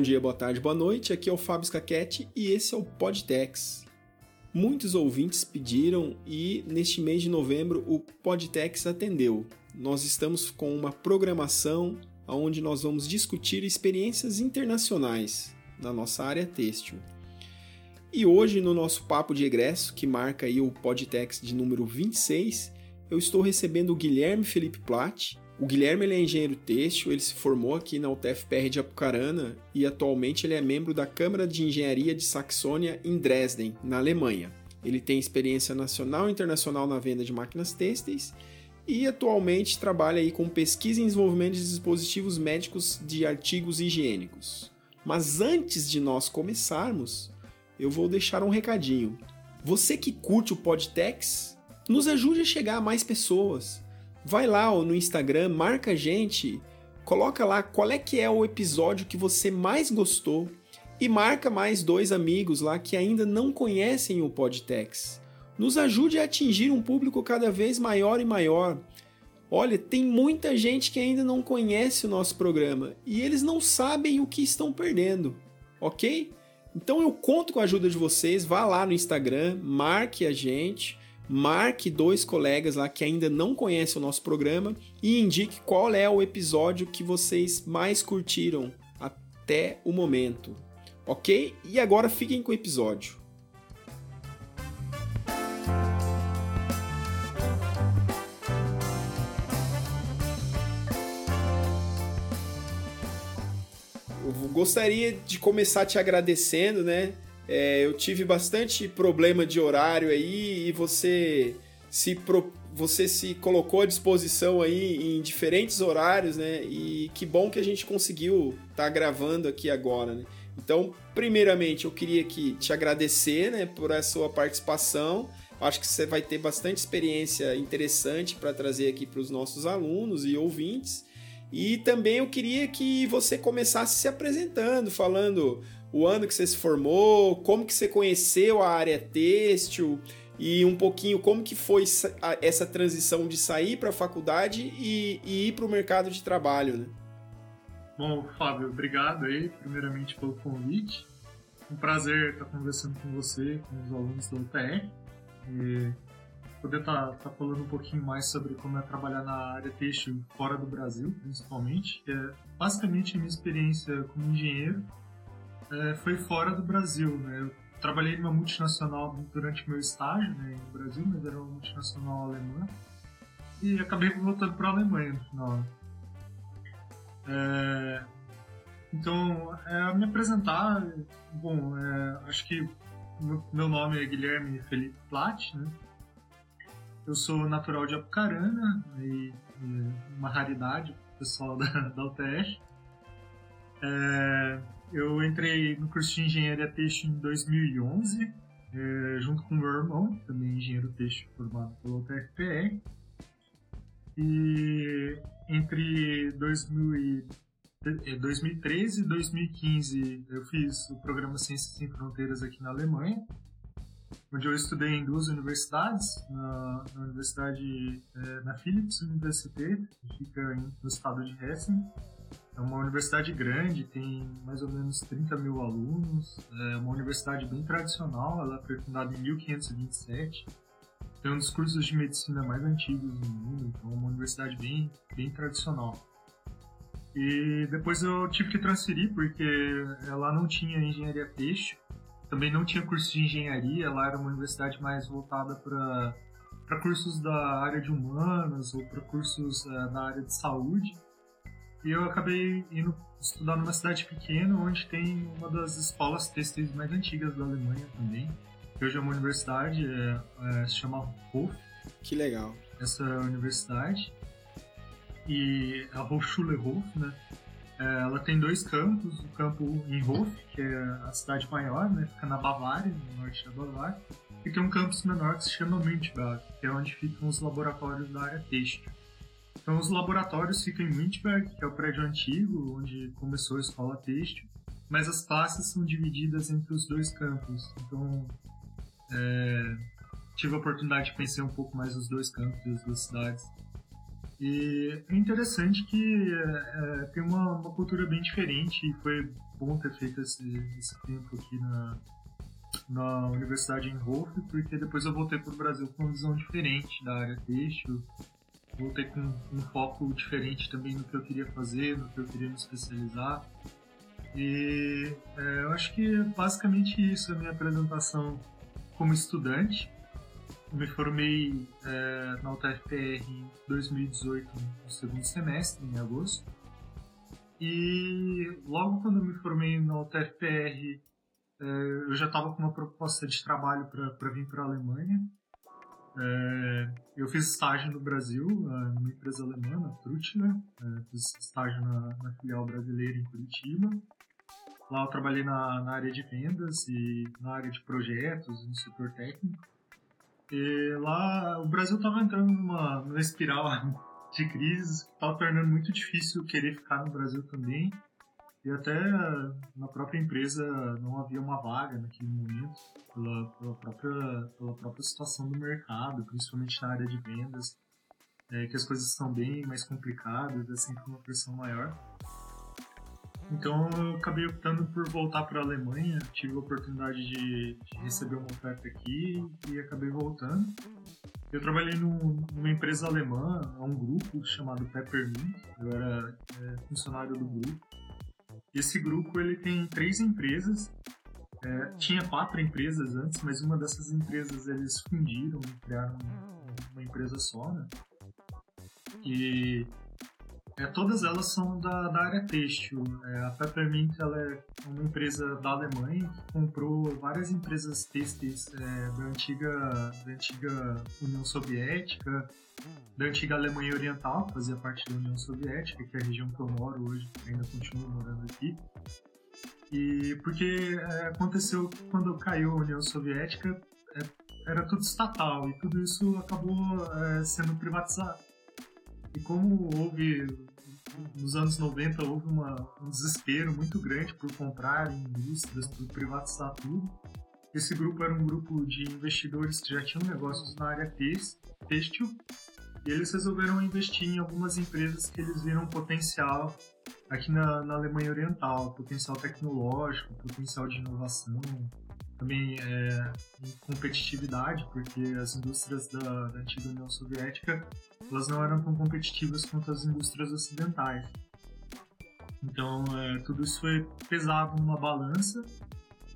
Bom dia, boa tarde, boa noite. Aqui é o Fábio Scaquete e esse é o Podtex. Muitos ouvintes pediram e neste mês de novembro o Podtex atendeu. Nós estamos com uma programação onde nós vamos discutir experiências internacionais na nossa área têxtil. E hoje, no nosso papo de egresso, que marca aí o Podtex de número 26, eu estou recebendo o Guilherme Felipe Platt. O Guilherme ele é engenheiro têxtil, ele se formou aqui na UTFPR de Apucarana e atualmente ele é membro da Câmara de Engenharia de Saxônia em Dresden, na Alemanha. Ele tem experiência nacional e internacional na venda de máquinas têxteis e atualmente trabalha aí com pesquisa e desenvolvimento de dispositivos médicos de artigos higiênicos. Mas antes de nós começarmos, eu vou deixar um recadinho. Você que curte o Podtex, nos ajude a chegar a mais pessoas. Vai lá no Instagram, marca a gente, coloca lá qual é que é o episódio que você mais gostou e marca mais dois amigos lá que ainda não conhecem o Podtex. Nos ajude a atingir um público cada vez maior e maior. Olha, tem muita gente que ainda não conhece o nosso programa e eles não sabem o que estão perdendo, ok? Então eu conto com a ajuda de vocês. Vá lá no Instagram, marque a gente, marque dois colegas lá que ainda não conhecem o nosso programa e indique qual é o episódio que vocês mais curtiram até o momento. Ok? E agora fiquem com o episódio. gostaria de começar te agradecendo, né? É, eu tive bastante problema de horário aí e você se, pro, você se colocou à disposição aí em diferentes horários, né? E que bom que a gente conseguiu estar tá gravando aqui agora, né? Então, primeiramente, eu queria que te agradecer, né, por a sua participação. Acho que você vai ter bastante experiência interessante para trazer aqui para os nossos alunos e ouvintes. E também eu queria que você começasse se apresentando, falando o ano que você se formou, como que você conheceu a área têxtil e um pouquinho como que foi essa transição de sair para a faculdade e, e ir para o mercado de trabalho, né? Bom, Fábio, obrigado aí, primeiramente pelo convite. Um prazer estar conversando com você, com os alunos da UTR. E poder estar tá, tá falando um pouquinho mais sobre como é trabalhar na área têxtil fora do Brasil, principalmente. É, basicamente, a minha experiência como engenheiro é, foi fora do Brasil. Né? Eu trabalhei numa multinacional durante meu estágio né, no Brasil, mas era uma multinacional alemã. E acabei voltando para a Alemanha no final. É, então, é, me apresentar, bom, é, acho que meu nome é Guilherme Felipe Platt, né? Eu sou natural de Apucarana, e, e uma raridade pessoal da, da UTF. É, eu entrei no curso de engenharia têxtil em 2011, é, junto com meu irmão, também engenheiro têxtil formado pela UTFPR. E entre 2000 e 2013 e 2015 eu fiz o programa Ciências Sem Fronteiras aqui na Alemanha onde eu estudei em duas universidades, na, na Universidade, é, na Philips Universität, que fica em, no estado de Hessen. É uma universidade grande, tem mais ou menos 30 mil alunos, é uma universidade bem tradicional, ela foi fundada em 1527, tem um dos cursos de medicina mais antigos do mundo, então é uma universidade bem, bem tradicional. E depois eu tive que transferir porque ela não tinha engenharia têxtil, também não tinha curso de engenharia, lá era uma universidade mais voltada para cursos da área de humanas ou para cursos uh, da área de saúde. E eu acabei indo estudar numa cidade pequena, onde tem uma das escolas têxteis mais antigas da Alemanha também. Que hoje é uma universidade, é, é, se chama Hof. Que legal. Essa universidade. E a Hochschule Hof, né? É, ela tem dois campos, o campo em Hof, que é a cidade maior, né, fica na Bavária, no norte da Bavária, e tem um campus menor que se chama Münchberg, que é onde ficam os laboratórios da área têxtil. Então os laboratórios ficam em Münchberg, que é o prédio antigo, onde começou a escola têxtil, mas as classes são divididas entre os dois campos. Então é, tive a oportunidade de conhecer um pouco mais os dois campos das duas cidades. E é interessante que é, tem uma, uma, cultura bem diferente e foi bom ter feito esse, esse tempo aqui na, na Universidade em Wolf, porque depois eu voltei para o Brasil com uma visão diferente da área têxtil, voltei com um foco diferente também no que eu queria fazer, no que eu queria me especializar. E é, eu acho que é basicamente isso a minha apresentação como estudante me formei é, na UTFPR em 2018, no segundo semestre, em agosto. E logo quando eu me formei na UTFPR, é, eu já estava com uma proposta de trabalho para vir para a Alemanha. É, eu fiz estágio no Brasil, é, numa empresa alemã, Trutner. É, fiz estágio na, na, filial brasileira em Curitiba. Lá eu trabalhei na, na área de vendas e na área de projetos, no setor técnico. E lá o Brasil estava entrando numa, numa espiral de crise que estava tornando muito difícil querer ficar no Brasil também. E até na própria empresa não havia uma vaga naquele momento, pela, pela, própria, pela própria situação do mercado, principalmente na área de vendas, é, que as coisas estão bem mais complicadas, é sempre uma pressão maior. Então eu acabei optando por voltar para a Alemanha, tive a oportunidade de, de, receber uma oferta aqui e acabei voltando. Eu trabalhei num, numa empresa alemã, um grupo chamado Peppermint, eu era é, funcionário do grupo. Esse grupo ele tem três empresas, é, tinha quatro empresas antes, mas uma dessas empresas eles fundiram e criaram uma empresa só, né? E é, todas elas são da, da área têxtil. É, a Peppermint ela é uma empresa da Alemanha que comprou várias empresas têxteis é, da, antiga, da antiga União Soviética, da antiga Alemanha Oriental, que fazia parte da União Soviética, que é a região que eu moro hoje, ainda continuo morando aqui. E porque é, aconteceu quando caiu a União Soviética, é, era tudo estatal e tudo isso acabou é, sendo privatizado. E como houve nos anos 90 houve uma, um desespero muito grande por comprar indústrias, por privatizar tudo. Esse grupo era um grupo de investidores que já tinham negócios na área têxtil e eles resolveram investir em algumas empresas que eles viram potencial aqui na, na Alemanha Oriental, potencial tecnológico, potencial de inovação, também é, em competitividade, porque as indústrias da, da antiga União Soviética elas não eram tão competitivas quanto as indústrias ocidentais. Então, é, tudo isso foi pesado numa balança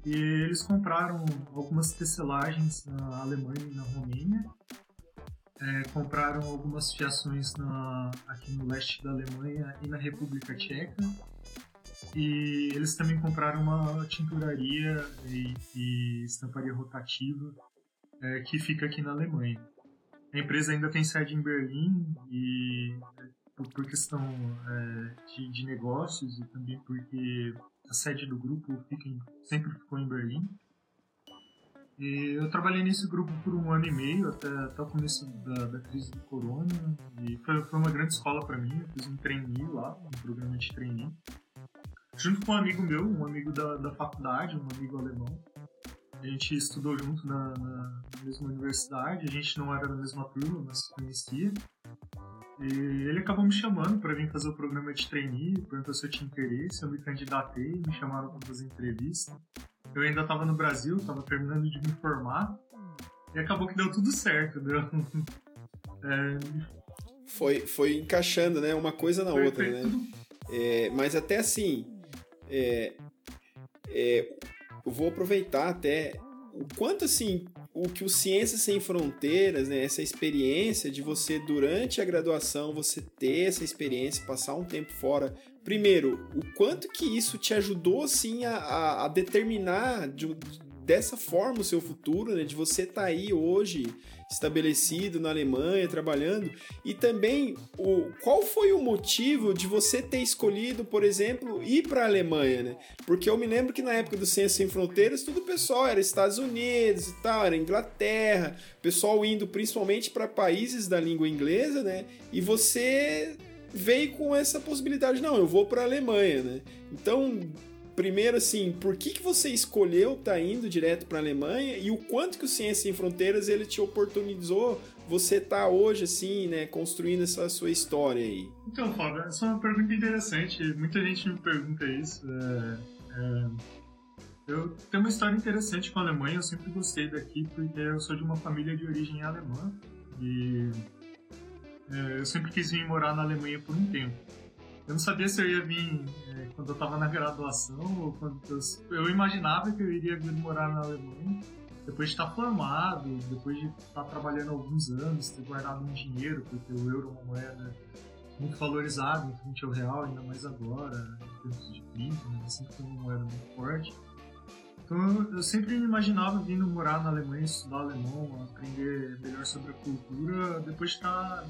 e eles compraram algumas tecelagens na Alemanha e na Romênia, é, compraram algumas fiações na, aqui no leste da Alemanha e na República Tcheca, e eles também compraram uma tinturaria e, e estamparia rotativa é, que fica aqui na Alemanha. A empresa ainda tem sede em Berlim e por, por questão é, de, de, negócios e também porque a sede do grupo fica em, sempre ficou em Berlim. E eu trabalhei nesse grupo por um ano e meio, até, até o começo da, da crise do corona, e foi, foi uma grande escola para mim. Eu fiz um trainee lá, um programa de trainee, junto com um amigo meu, um amigo da, da faculdade, um amigo alemão. A gente estudou junto na, na, mesma universidade, a gente não era da mesma turma, mas se conhecia. E ele acabou me chamando para vir fazer o programa de trainee, perguntou se eu tinha interesse, eu me candidatei, me chamaram para fazer entrevista. Eu ainda estava no Brasil, estava terminando de me formar, e acabou que deu tudo certo, deu. É... Foi, foi encaixando, né? Uma coisa na foi, outra, foi né? É, mas até assim, é, é, eu vou aproveitar até o quanto assim o que o Ciências Sem Fronteiras, né, essa experiência de você durante a graduação você ter essa experiência, passar um tempo fora. Primeiro, o quanto que isso te ajudou assim a, a, determinar de, dessa forma o seu futuro, né, de você estar tá aí hoje estabelecido na Alemanha, trabalhando, e também o qual foi o motivo de você ter escolhido, por exemplo, ir para a Alemanha, né? Porque eu me lembro que na época do Ciência Sem Fronteiras, tudo o pessoal era Estados Unidos e tal, era Inglaterra, pessoal indo principalmente para países da língua inglesa, né? E você veio com essa possibilidade, não, eu vou para a Alemanha, né? Então, primeiro, assim, por que, que você escolheu estar tá indo direto para a Alemanha e o quanto que o Ciência Sem Fronteiras ele te oportunizou você tá hoje, assim, né, construindo essa sua história aí? Então, Fábio, essa é uma pergunta interessante. Muita gente me pergunta isso. É, é, eu tenho uma história interessante com a Alemanha. Eu sempre gostei daqui porque eu sou de uma família de origem alemã e é, eu sempre quis vir morar na Alemanha por um tempo. Eu não sabia se eu ia vir é, quando eu estava na graduação ou quando eu, eu imaginava que eu iria vir morar na Alemanha depois de estar formado, depois de estar trabalhando alguns anos, ter guardado um dinheiro, porque o euro é uma moeda muito valorizada em frente ao real, ainda mais agora, em termos de PIB, né? sempre foi uma moeda muito forte. Então eu sempre me imaginava vindo morar na Alemanha, estudar alemão, aprender melhor sobre a cultura, depois de estar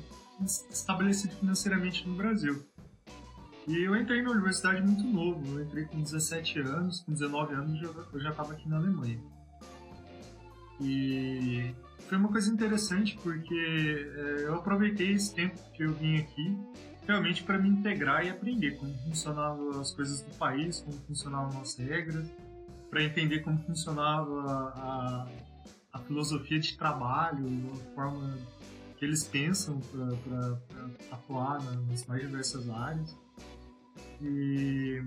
estabelecido financeiramente no Brasil. E eu entrei na universidade muito novo, eu entrei com 17 anos, com 19 anos eu já estava aqui na Alemanha. E foi uma coisa interessante porque é, eu aproveitei esse tempo que eu vim aqui realmente para me integrar e aprender como funcionavam as coisas do país, como funcionavam as regras, para entender como funcionava a, a filosofia de trabalho, a forma que eles pensam para atuar nas mais diversas áreas. E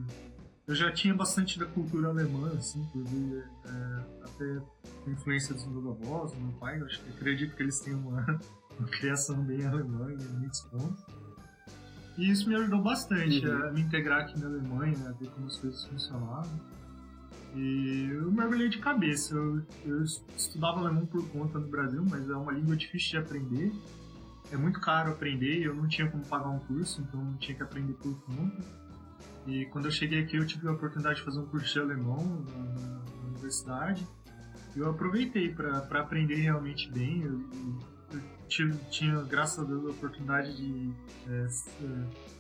eu já tinha bastante da cultura alemã, assim, por ver é, até influência dos meus avós, do meu pai. Eu acho que acredito que eles têm uma, uma criação bem alemã em muitos pontos. E isso me ajudou bastante uhum. a me integrar aqui na Alemanha, a ver como as coisas funcionavam. E eu mergulhei de cabeça. Eu, eu estudava alemão por conta no Brasil, mas é uma língua difícil de aprender. É muito caro aprender e eu não tinha como pagar um curso, então eu tinha que aprender por conta. E quando eu cheguei aqui, eu tive a oportunidade de fazer um curso de alemão na, na universidade. E eu aproveitei para aprender realmente bem. Eu, eu tive, tinha, graças a Deus, a oportunidade de é,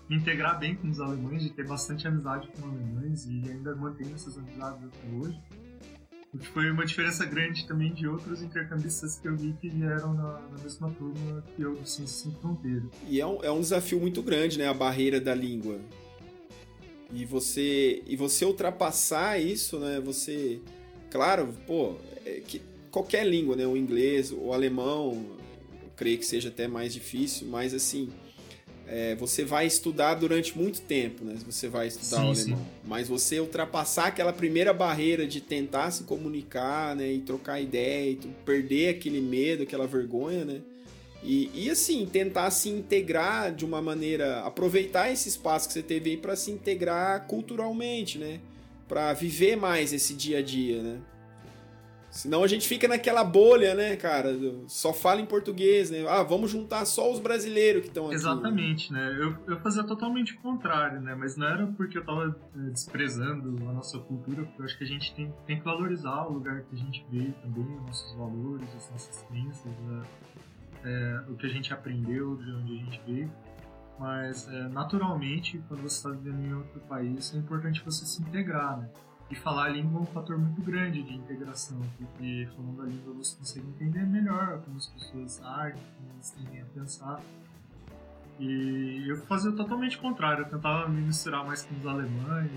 me integrar bem com os alemães, de ter bastante amizade com alemães e ainda mantenho essas amizades até hoje. O que foi uma diferença grande também de outros intercambistas que eu vi que vieram na, na mesma turma que eu do Ciências Sem Fronteira. E é um, é um desafio muito grande, né? A barreira da língua. E você, e você ultrapassar isso, né? Você, claro, pô, é que qualquer língua, né? O inglês, o alemão, eu creio que seja até mais difícil, mas assim, é, você vai estudar durante muito tempo, né? Você vai estudar sim, o alemão. Sim. Mas você ultrapassar aquela primeira barreira de tentar se comunicar, né? E trocar ideia, e perder aquele medo, aquela vergonha, né? E, e assim, tentar se integrar de uma maneira. aproveitar esse espaço que você teve aí para se integrar culturalmente, né? Para viver mais esse dia a dia, né? Senão a gente fica naquela bolha, né, cara? Só fala em português, né? Ah, vamos juntar só os brasileiros que estão aqui. Exatamente, né? Eu, eu fazia totalmente o contrário, né? Mas não era porque eu tava eh, desprezando a nossa cultura, porque eu acho que a gente tem, tem que valorizar o lugar que a gente veio também, os nossos valores, as nossas? É, o que a gente aprendeu, de onde a gente veio. Mas, é, naturalmente, quando você está vivendo em outro país, é importante você se integrar, né? E falar a língua é um fator muito grande de integração, porque falando a língua você consegue entender melhor como as pessoas agem, como elas tendem a pensar. E eu fazia totalmente o contrário, eu tentava me misturar mais com os alemães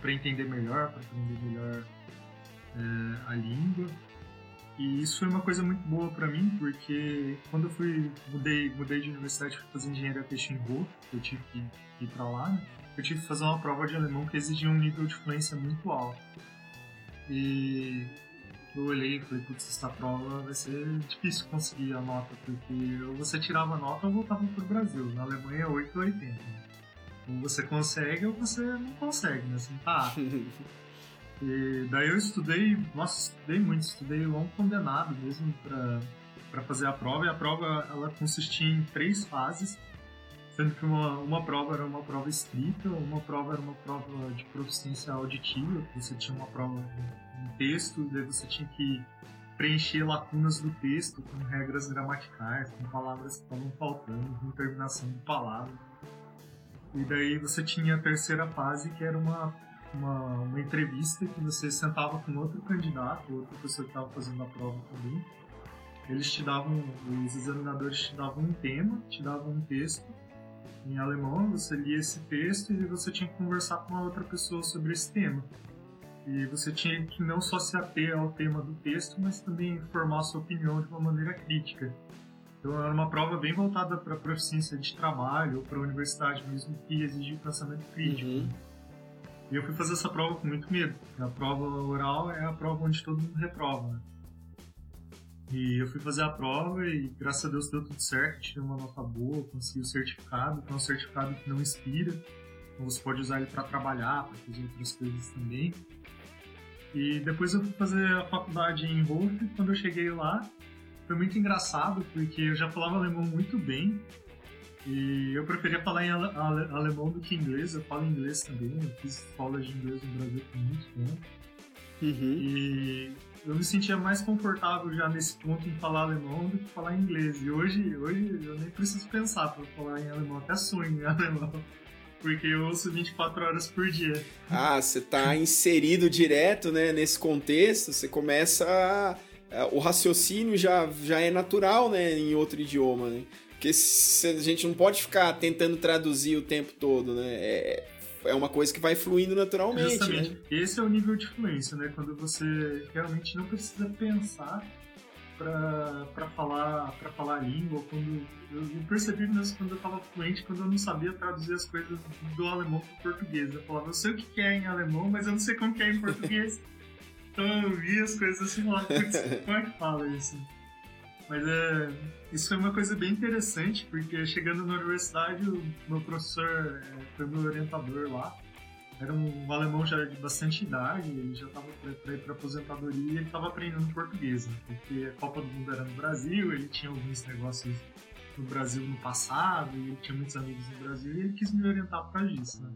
para entender melhor, para aprender melhor é, a língua. E isso foi uma coisa muito boa para mim, porque quando eu fui, mudei, mudei de universidade para fazer engenharia Rua, eu tive que ir para lá, né? eu tive que fazer uma prova de alemão que exigia um nível de fluência muito alto. E eu olhei e falei, putz, essa prova vai ser difícil conseguir a nota, porque ou você tirava a nota ou voltava pro Brasil. Na Alemanha é 8 ou 80. Ou você consegue ou você não consegue, né? Assim, tá. E daí eu estudei, nossa, estudei muito, estudei longo condenado mesmo para fazer a prova. E a prova ela consistia em três fases, sendo que uma, uma prova era uma prova escrita, uma prova era uma prova de proficiência auditiva, você tinha uma prova em texto, daí você tinha que preencher lacunas do texto com regras gramaticais, com palavras que estavam faltando, com terminação de palavras. E daí você tinha a terceira fase, que era uma uma, uma entrevista que você sentava com outro candidato, outra pessoa que estava fazendo a prova também. Eles te davam, os examinadores te davam um tema, te davam um texto em alemão, você lia esse texto e você tinha que conversar com uma outra pessoa sobre esse tema. E você tinha que não só se ater ao tema do texto, mas também formar sua opinião de uma maneira crítica. Então era uma prova bem voltada para proficiência de trabalho ou para a universidade mesmo que exige pensamento crítico. Uhum. E eu fui fazer essa prova com muito medo. A prova oral é a prova onde todo mundo reprova. Né? E eu fui fazer a prova e graças a Deus deu tudo certo, tirei uma nota boa, consegui o certificado, que é um certificado que não expira. Então você pode usar ele para trabalhar, para fazer outras coisas também. E depois eu fui fazer a faculdade em Wolf. Quando eu cheguei lá, foi muito engraçado porque eu já falava alemão muito bem. E eu preferia falar em ale ale alemão do que inglês. Eu falo inglês também. Eu fiz escola de inglês no Brasil por muito tempo. Uhum. E eu me sentia mais confortável já nesse ponto em falar alemão do que falar inglês. E hoje, hoje eu nem preciso pensar para falar em alemão. Até sonho em alemão porque eu ouço 24 horas por dia. Ah, você tá inserido direto, né, nesse contexto, você começa a, o raciocínio já, já é natural, né, em outro idioma, né? Porque se, a gente não pode ficar tentando traduzir o tempo todo, né? É, é uma coisa que vai fluindo naturalmente, Justamente. né? Esse é o nível de fluência, né? Quando você realmente não precisa pensar para falar para falar a língua quando eu percebi mesmo quando eu estava fluente quando eu não sabia traduzir as coisas do alemão para português eu falava eu sei o que é em alemão mas eu não sei como que é em português então eu vi as coisas assim lá como é que fala isso mas é isso foi uma coisa bem interessante porque chegando na universidade o meu professor é, foi meu orientador lá era um alemão já de bastante idade, ele já estava para ir para aposentadoria ele estava aprendendo português, né? porque a Copa do Mundo era no Brasil, ele tinha alguns negócios no Brasil no passado, e ele tinha muitos amigos no Brasil, e ele quis me orientar para isso, né?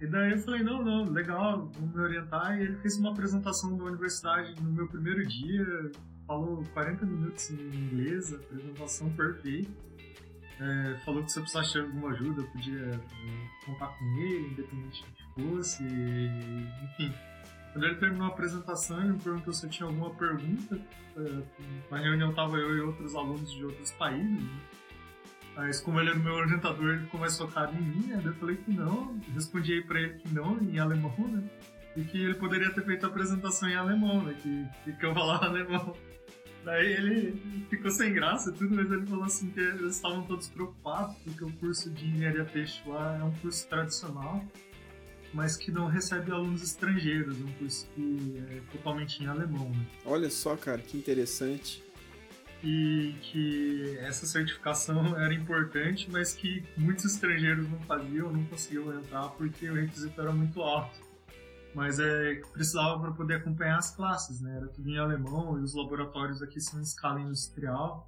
E daí eu falei, não, não, legal, vamos me orientar, e ele fez uma apresentação da universidade no meu primeiro dia, falou 40 minutos em inglês, apresentação perfeita, é, falou que se eu precisasse de alguma ajuda, eu podia é, contar com ele, independente do que fosse. Enfim, quando ele terminou a apresentação, ele me perguntou se eu tinha alguma pergunta. É, na reunião estava eu e outros alunos de outros países. Né? Mas como ele era meu orientador, ele ficou mais focado em mim, né? eu falei que não, respondi para ele que não, em alemão, né? E que ele poderia ter feito a apresentação em alemão, né? Que, que eu falava alemão. Daí ele ficou sem graça tudo, mas ele falou assim que eles estavam todos preocupados porque o curso de engenharia peixe lá é um curso tradicional, mas que não recebe alunos estrangeiros, um curso que é totalmente em alemão. Né? Olha só, cara, que interessante. E que essa certificação era importante, mas que muitos estrangeiros não faziam, não conseguiam entrar porque o requisito era muito alto mas é precisava para poder acompanhar as classes, né? Era tudo em alemão e os laboratórios aqui são em escala industrial.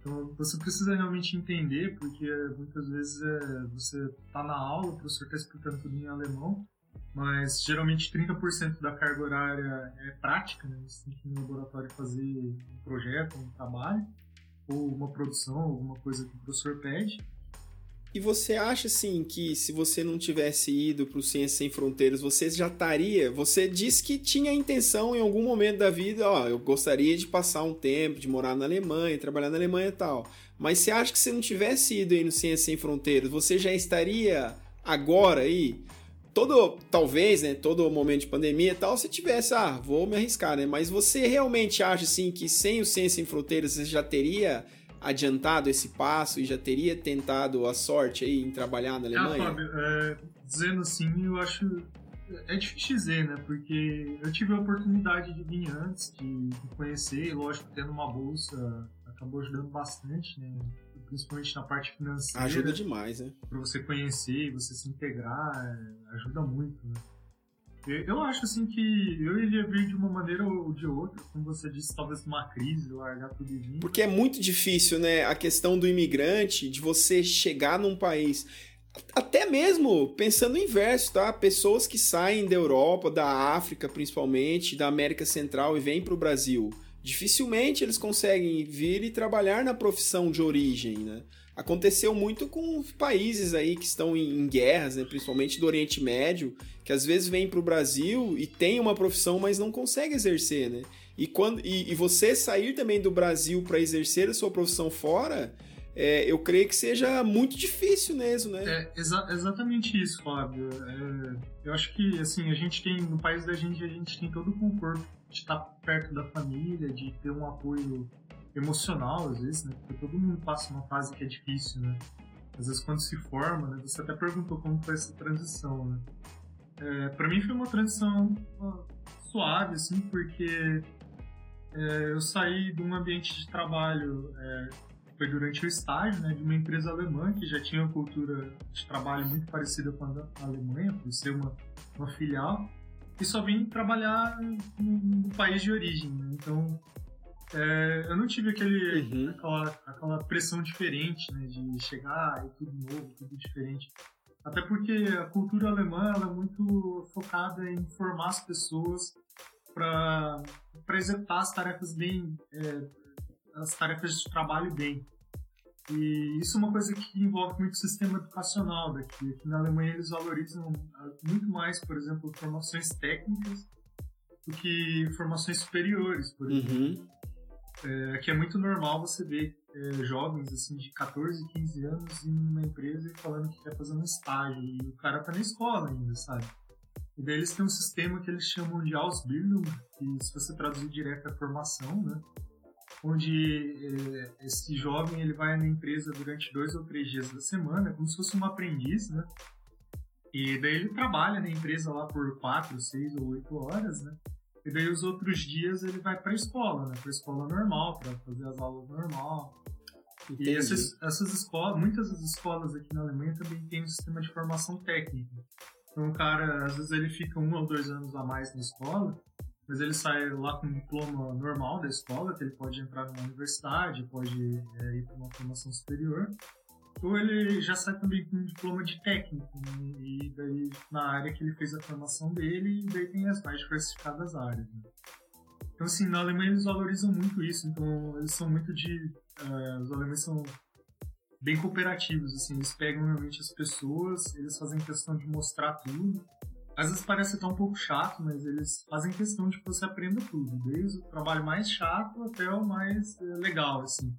Então você precisa realmente entender, porque muitas vezes é, você está na aula, o professor está explicando tudo em alemão, mas geralmente 30% da carga horária é prática, né? Você tem que ir no laboratório fazer um projeto, um trabalho, ou uma produção, alguma coisa que o professor pede. E você acha assim que se você não tivesse ido para o Ciência Sem Fronteiras, você já estaria? Você disse que tinha a intenção em algum momento da vida, ó, eu gostaria de passar um tempo, de morar na Alemanha, trabalhar na Alemanha e tal. Mas você acha que se não tivesse ido aí no Ciência Sem Fronteiras, você já estaria agora aí? Todo, talvez, né, todo momento de pandemia e tal, você tivesse, ah, vou me arriscar, né? Mas você realmente acha assim que sem o Ciência Sem Fronteiras você já teria adiantado esse passo e já teria tentado a sorte aí em trabalhar na Alemanha? Ah, Fábio, é, dizendo assim, eu acho. É difícil dizer, né? Porque eu tive a oportunidade de vir antes, de conhecer, lógico, tendo uma bolsa acabou ajudando bastante, né? Principalmente na parte financeira. Ajuda demais, né? Pra você conhecer, você se integrar, é, ajuda muito, né? Eu acho assim que eu iria vir de uma maneira ou de outra, como você disse, talvez uma crise, largar tudo e vir. Porque é muito difícil, né, a questão do imigrante, de você chegar num país. Até mesmo pensando no inverso, tá? Pessoas que saem da Europa, da África principalmente, da América Central e vêm para o Brasil. Dificilmente eles conseguem vir e trabalhar na profissão de origem, né? Aconteceu muito com países aí que estão em, guerras, né, principalmente do Oriente Médio, que às vezes vêm para o Brasil e tem uma profissão, mas não consegue exercer, né? E, quando, e, e você sair também do Brasil para exercer a sua profissão fora, é, eu creio que seja muito difícil mesmo, né? É exa exatamente isso, Fábio. É, eu acho que assim a gente tem no país da gente a gente tem todo o conforto de estar perto da família, de ter um apoio emocional, às vezes, né? Porque todo mundo passa uma fase que é difícil, né? Às vezes quando se forma, né? Você até perguntou como foi essa transição, né? É, para mim foi uma transição suave, assim, porque é, eu saí de um ambiente de trabalho, é, foi durante o estágio, né, de uma empresa alemã que já tinha uma cultura de trabalho muito parecida com a Alemanha, por ser uma, uma filial, e só vim trabalhar no, no país de origem, né? Então, é, eu não tive aquele, uhum. aquela, aquela pressão diferente, né, de chegar e tudo novo, tudo diferente. Até porque a cultura alemã ela é muito focada em formar as pessoas para executar as tarefas bem, é, as tarefas de trabalho bem. E isso é uma coisa que envolve muito o sistema educacional daqui. Aqui na Alemanha eles valorizam ah, muito mais, por exemplo, formações técnicas do que formações superiores, por exemplo. Uhum. É, aqui é muito normal você ver é, jovens assim de 14, 15 anos em uma empresa e falando que quer fazer um estágio e o cara tá na escola ainda, sabe? E daí eles têm um sistema que eles chamam de Ausbildung, que se você traduzir direto é formação, né? Onde é, esse jovem ele vai na empresa durante dois ou três dias da semana, como se fosse um aprendiz, né? E daí ele trabalha na empresa lá por quatro, seis ou oito horas, né? E daí os outros dias ele vai para a escola, né? Para a escola normal, para fazer as aulas normal. Entendi. E essas, essas escolas, muitas das escolas aqui na Alemanha também têm um sistema de formação técnica. Então o cara, às vezes ele fica um ou dois anos a mais na escola, mas ele sai lá com um diploma normal da escola, que ele pode entrar numa universidade, pode é, ir para uma formação superior ou ele já sai também com um diploma de técnico, né? e daí na área que ele fez a formação dele, e daí tem as mais diversificadas áreas. Né? Então, assim, na Alemanha eles valorizam muito isso, então eles são muito de. Uh, os alemães são bem cooperativos, assim, eles pegam realmente as pessoas, eles fazem questão de mostrar tudo. Às vezes parece até um pouco chato, mas eles fazem questão de que você aprenda tudo, desde o trabalho mais chato até o mais uh, legal, assim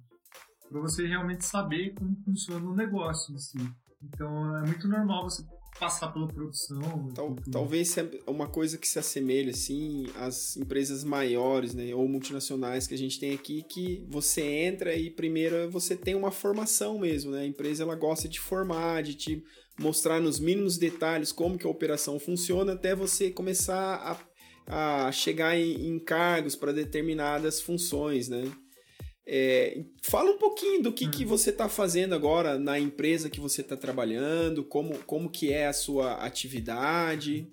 para você realmente saber como funciona o negócio em si. Então é muito normal você passar pela produção. Tal, talvez uma coisa que se assemelhe assim às empresas maiores, né, ou multinacionais que a gente tem aqui, que você entra e primeiro você tem uma formação mesmo, né? A empresa ela gosta de formar, de te mostrar nos mínimos detalhes como que a operação funciona até você começar a, a chegar em, em cargos para determinadas funções, né? É, fala um pouquinho do que, hum. que você está fazendo agora na empresa que você está trabalhando, como, como que é a sua atividade.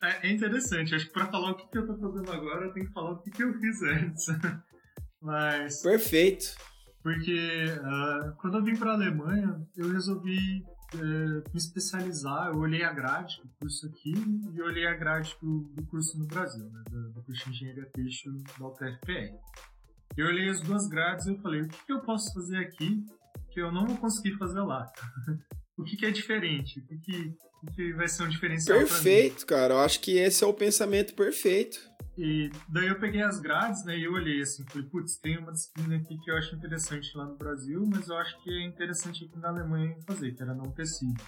É, é interessante, acho que para falar o que, que eu estou fazendo agora, eu tenho que falar o que, que eu fiz antes. Mas. Perfeito. Porque uh, quando eu vim para a Alemanha, eu resolvi uh, me especializar. Eu olhei a grade do curso aqui e olhei a grade do, do curso no Brasil, né, do, do curso de Engenharia Têxtil da UTFPR. Eu olhei as duas grades e eu falei, o que, eu posso fazer aqui que eu não vou conseguir fazer lá? o que, que, é diferente? O que, que, que, vai ser um diferencial Perfeito, cara. Eu acho que esse é o pensamento perfeito. E daí eu peguei as grades, né, e eu olhei assim, falei, putz, tem uma disciplina aqui que eu acho interessante lá no Brasil, mas eu acho que é interessante aqui na Alemanha fazer, que era não tecido.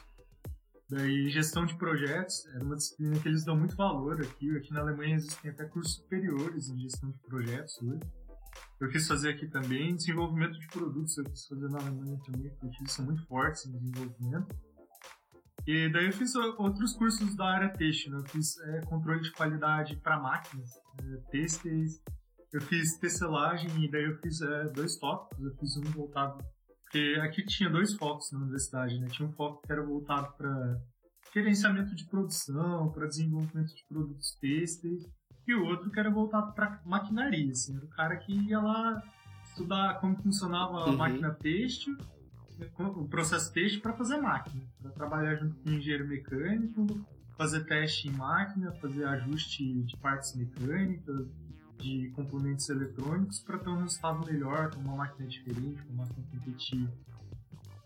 Daí, gestão de projetos, era uma disciplina que eles dão muito valor aqui. Aqui na Alemanha existem até cursos superiores em gestão de projetos hoje. Eu quis fazer aqui também desenvolvimento de produtos, eu quis fazer na Alemanha também, porque eles são muito fortes em desenvolvimento. E daí eu fiz outros cursos da área têxtil, né? eu fiz é, controle de qualidade para máquinas, é, eu fiz tecelagem e daí eu fiz é, dois tópicos, eu fiz um voltado, porque aqui tinha dois focos na universidade, né? Tinha um foco que era voltado para gerenciamento de produção, para desenvolvimento de produtos têxteis, e o outro que era voltado para maquinaria, assim, era o cara que ia lá estudar como funcionava a uhum. máquina têxtil, o processo têxtil para fazer máquina, para trabalhar junto com engenheiro mecânico, fazer teste em máquina, fazer ajuste de partes mecânicas, de componentes eletrônicos para ter um resultado melhor, com uma máquina diferente, com uma máquina competitiva.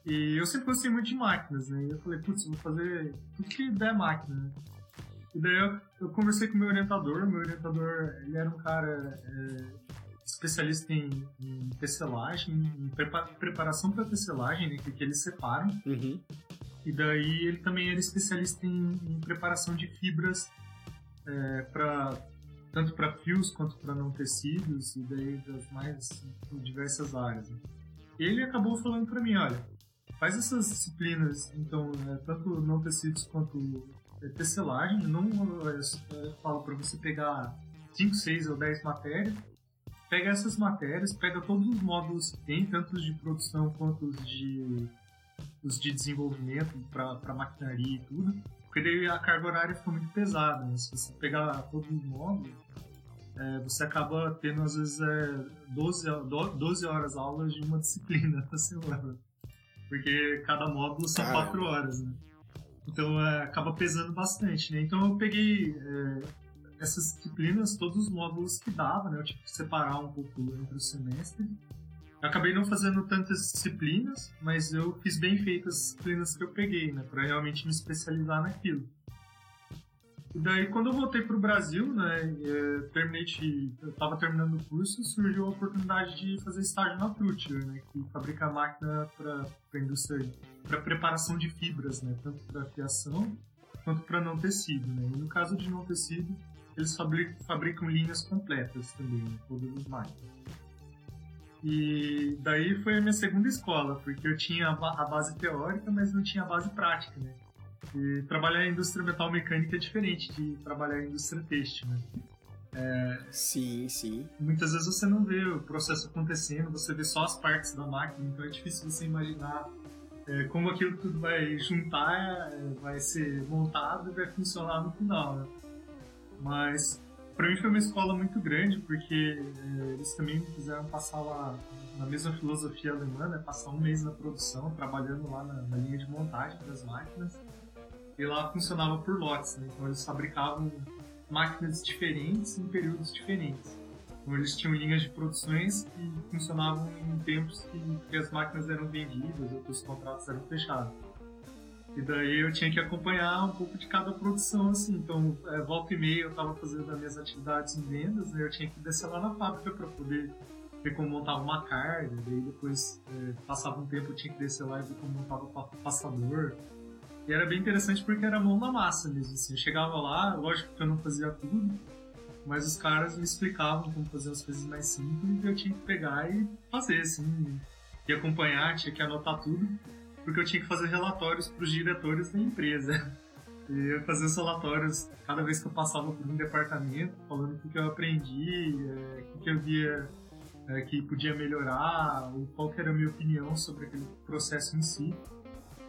E eu sempre gostei muito de máquinas, né? E eu falei, putz, vou fazer tudo que der máquina, né? E daí eu, eu conversei com o meu orientador. Meu orientador, ele era um cara é, especialista em, em tecelagem, em preparação para tecelagem, né, que, que eles separam. Uhum. E daí ele também era especialista em, em preparação de fibras é, para tanto para fios quanto para não tecidos, e daí das mais diversas áreas. Né? Ele acabou falando para mim, olha, faz essas disciplinas, então, é, tanto não tecidos quanto tecelagem, não eu, eu falo para você pegar 5, 6 ou 10 matérias, pega essas matérias, pega todos os módulos que tem, tanto os de produção quanto os de, os de desenvolvimento para maquinaria e tudo, porque daí a carga horária fica muito pesada. Né? Se você pegar todos os módulos, é, você acaba tendo às vezes é, 12, 12 horas aulas de uma disciplina na semana. Porque cada módulo são Caramba. 4 horas, né? Então é, acaba pesando bastante, né? Então eu peguei é, essas disciplinas, todos os módulos que dava, né? Eu tive que separar um pouco entre o semestre. Eu acabei não fazendo tantas disciplinas, mas eu fiz bem feitas as disciplinas que eu peguei, né? Para realmente me especializar naquilo. E daí, quando eu voltei para o Brasil, né, é, terminei de, eu estava terminando o curso, surgiu a oportunidade de fazer estágio na Trutcher, né, que fabrica máquina para indústria, para preparação de fibras, né, tanto para fiação quanto para não tecido. Né. E no caso de não tecido, eles fabricam, fabricam linhas completas também, né, todas as máquinas. E daí foi a minha segunda escola, porque eu tinha a base teórica, mas não tinha a base prática, né? E trabalhar em indústria metal mecânica é diferente de trabalhar em indústria têxtil, né? É, sim, sim. Muitas vezes você não vê o processo acontecendo, você vê só as partes da máquina, então é difícil você imaginar é, como aquilo tudo vai juntar, é, vai ser montado e vai funcionar no final. Né? Mas para mim foi uma escola muito grande, porque é, eles também me fizeram passar lá na mesma filosofia alemã, né? passar um mês na produção, trabalhando lá na, na linha de montagem das máquinas. E lá funcionava por lotes, né? então eles fabricavam máquinas diferentes em períodos diferentes. Então eles tinham linhas de produções que funcionavam em tempos que, que as máquinas eram vendidas ou que os contratos eram fechados. E daí eu tinha que acompanhar um pouco de cada produção, assim. Então, é, volta e meia eu estava fazendo as minhas atividades em vendas, né? Eu tinha que descer lá na fábrica para poder ver como montava uma carga. Daí depois, é, passava um tempo, eu tinha que descer lá e ver como montava o passador. E era bem interessante porque era mão na massa mesmo, assim. Eu chegava lá, lógico que eu não fazia tudo, mas os caras me explicavam como fazer as coisas mais simples e eu tinha que pegar e fazer, assim. E acompanhar, tinha que anotar tudo porque eu tinha que fazer relatórios para os diretores da empresa. E eu fazia os relatórios cada vez que eu passava por um departamento, falando o que eu aprendi, é, o que eu via é, que podia melhorar, ou qual era a minha opinião sobre aquele processo em si.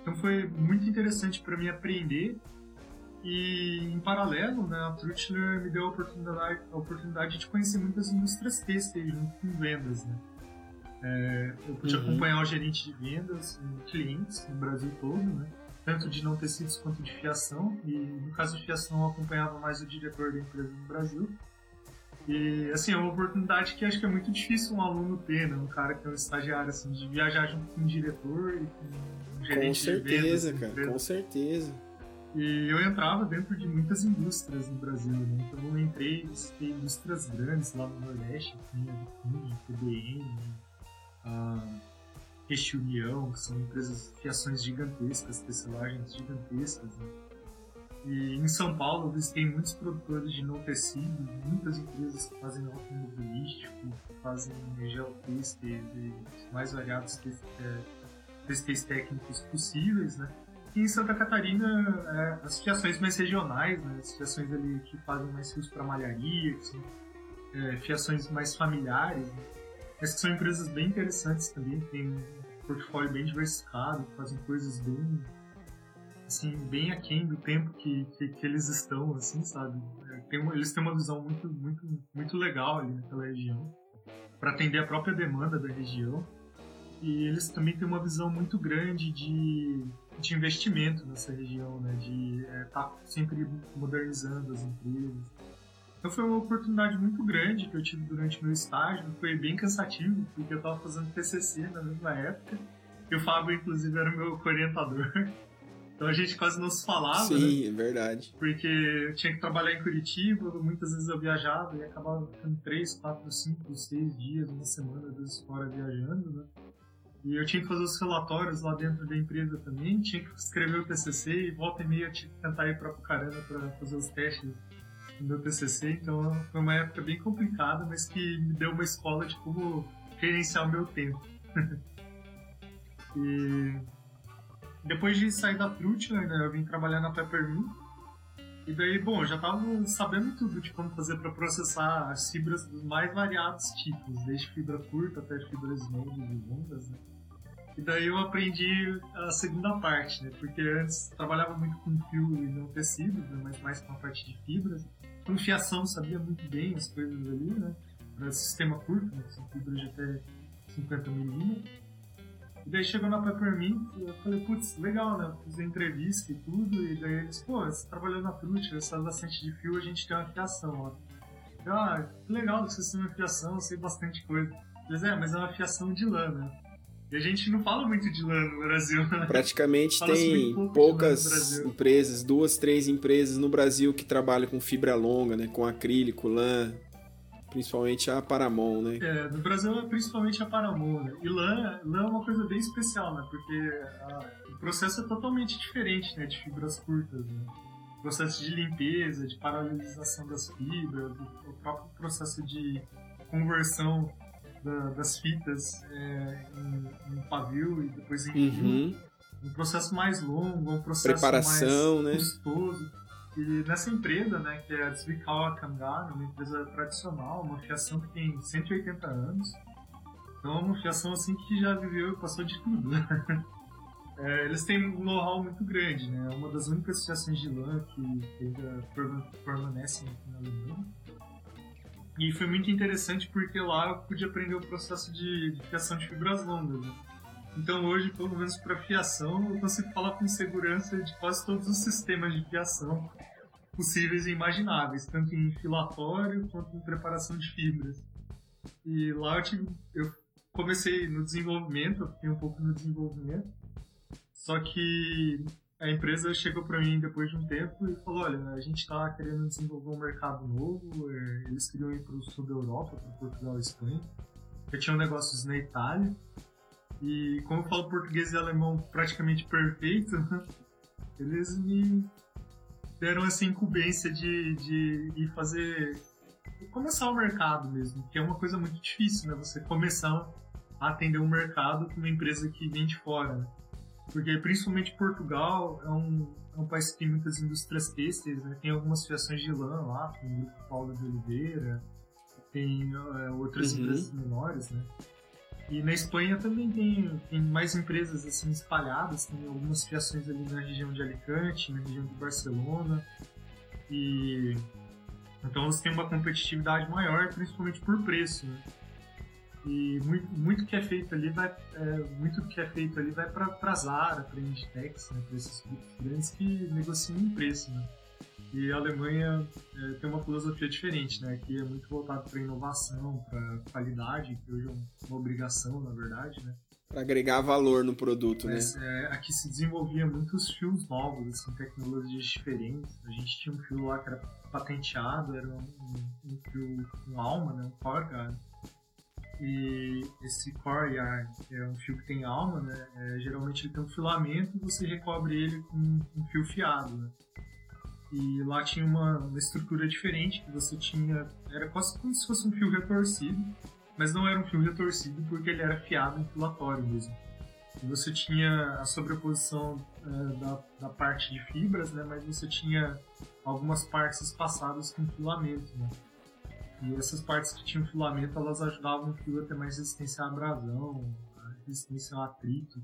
Então foi muito interessante para mim aprender e em paralelo, né, a Trutchler me deu a oportunidade, a oportunidade de conhecer muitas indústrias têxteis junto com vendas, né. É, eu pude uhum. acompanhar o gerente de vendas clientes no Brasil todo, né? tanto de não tecidos quanto de fiação. E no caso de fiação, eu acompanhava mais o diretor da empresa no Brasil. E assim, é uma oportunidade que acho que é muito difícil um aluno ter, né? Um cara que é um estagiário, assim, de viajar junto com um diretor e com com certeza, vendas. Cara, com certeza. E eu entrava dentro de muitas indústrias no Brasil, né? Então eu entrei, visitei indústrias grandes lá no Nordeste, assim, a TBN, a Este União, que são empresas de fiações gigantescas, tecelagens gigantescas. Né? E em São Paulo eu visitei muitos produtores de não tecido, muitas empresas que fazem automobilístico, que fazem os mais variados têxteis técnicos possíveis, né? E em Santa Catarina, é, as fiações mais regionais, né? as fiações ali que fazem mais fios para malharia, que são é, fiações mais familiares, né? Mas que são empresas bem interessantes também, tem um portfólio bem diversificado, fazem coisas bem assim, bem aquém do tempo que, que, que eles estão, assim, sabe? É, tem uma, eles têm uma visão muito, muito, muito legal ali naquela região, para atender a própria demanda da região. E eles também têm uma visão muito grande de, de investimento nessa região, né? De estar é, tá sempre modernizando as empresas. Então foi uma oportunidade muito grande que eu tive durante meu estágio. Foi bem cansativo, porque eu estava fazendo TCC na mesma época. E o Fábio, inclusive, era o meu orientador. Então a gente quase não se falava. Sim, né? é verdade. Porque eu tinha que trabalhar em Curitiba, muitas vezes eu viajava e acabava ficando 3, 4, 5, 6 dias, uma semana, às vezes fora viajando, né? E eu tinha que fazer os relatórios lá dentro da empresa também, tinha que escrever o TCC e volta e meia eu tinha que tentar ir para Pucarana para fazer os testes no meu TCC, então foi uma época bem complicada, mas que me deu uma escola de como gerenciar o meu tempo. e depois de sair da Fruit, né, eu vim trabalhar na Peppermint, e daí, bom, eu já tava sabendo tudo de como fazer para processar as fibras dos mais variados tipos, desde fibra curta até fibras médias e longas, né? E daí eu aprendi a segunda parte, né? Porque antes trabalhava muito com fio e não tecido, né? mas mais com a parte de fibras. Com fiação sabia muito bem as coisas ali, né? Para sistema curto, né? São fibras de até 50 milímetros. E daí chegou na Peppermint eu falei, putz, legal, né? Fiz a entrevista e tudo, e daí eles, pô, você trabalhou na Fruit, essa bastante de fio, a gente tem uma fiação, ó. Eu, ah, que legal que você tem uma fiação, eu sei bastante coisa. Eles, é, mas é uma fiação de lã, né? E a gente não fala muito de lã no Brasil. Né? Praticamente tem poucas empresas, duas, três empresas no Brasil que trabalham com fibra longa, né? Com acrílico, lã, Principalmente a Paramount, né? É, no Brasil é principalmente a Paramount, né? E lã, lã é uma coisa bem especial, né? Porque a, o processo é totalmente diferente, né? De fibras curtas, né? O processo de limpeza, de paralelização das fibras, o próprio processo de conversão da, das fitas é, em, em, pavio e depois em uhum. Um processo mais longo, um processo Preparação, mais né? custoso. E nessa empresa, né, que é a Zwickauer Kangar, uma empresa tradicional, uma fiação que tem 180 anos. Então é uma fiação assim que já viveu e passou de tudo. é, eles têm um know-how muito grande, né? É uma das únicas fiações de lã que ainda permanecem aqui na Alemanha. E foi muito interessante porque lá eu pude aprender o processo de, de fiação de fibras longas. Né? Então hoje, pelo menos para fiação, eu consigo falar com segurança de quase todos os sistemas de fiação possíveis e imagináveis, tanto em filatório quanto em preparação de fibras. E lá eu, tive, eu comecei no desenvolvimento, eu fiquei um pouco no desenvolvimento, só que a empresa chegou para mim depois de um tempo e falou: olha, a gente está querendo desenvolver um mercado novo, é, eles queriam ir para o sul da Europa, para Portugal e Espanha, eu tinha negócios na Itália e como eu falo português e alemão praticamente perfeito, eles me deram essa incumbência de, de ir fazer. começar o mercado mesmo, que é uma coisa muito difícil, né? Você começar a atender um mercado com uma empresa que vem de fora. Né? Porque principalmente Portugal é um, é um país que tem muitas indústrias têxteis, né? Tem algumas fiações de lã lá, com o Grupo Paulo de Oliveira, tem é, outras uhum. empresas menores, né? E na Espanha também tem, tem mais empresas assim espalhadas, tem algumas fiações ali na região de Alicante, na região de Barcelona. E então você tem uma competitividade maior, principalmente por preço. Né? E muito, muito que é feito ali vai é, muito que é feito ali vai para Zara, para Inditex, né, para esses grandes que negociam em preço. Né? E a Alemanha é, tem uma filosofia diferente, né? Que é muito voltado para inovação, para qualidade, que hoje é uma obrigação, na verdade, né? Para agregar valor no produto, Mas, né? É, aqui se desenvolvia muitos fios novos, assim, tecnologias diferentes. A gente tinha um fio lá que era patenteado, era um, um, fio com alma, né? Um core guard. E esse core yarn, que é um fio que tem alma, né? É, geralmente ele tem um filamento e você recobre ele com um fio fiado, né? E lá tinha uma, uma estrutura diferente, que você tinha. Era quase como se fosse um fio retorcido, mas não era um fio retorcido porque ele era fiado em filatório mesmo. E você tinha a sobreposição é, da, da parte de fibras, né, mas você tinha algumas partes espaçadas com filamento. Né? E essas partes que tinham filamento, elas ajudavam o fio a ter mais resistência à abrasão, resistência ao atrito.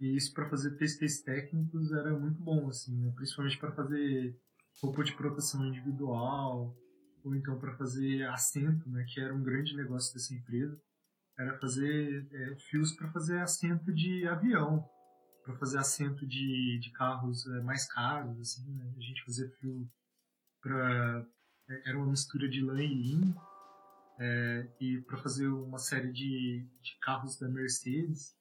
E isso para fazer testes técnicos era muito bom, assim, né? principalmente para fazer roupa de proteção individual, ou então para fazer assento, né, que era um grande negócio dessa empresa, era fazer é, fios para fazer assento de avião, para fazer assento de, de carros é, mais caros, assim, né? a gente fazia fio para era uma mistura de lã e linho, é, e para fazer uma série de, de carros da Mercedes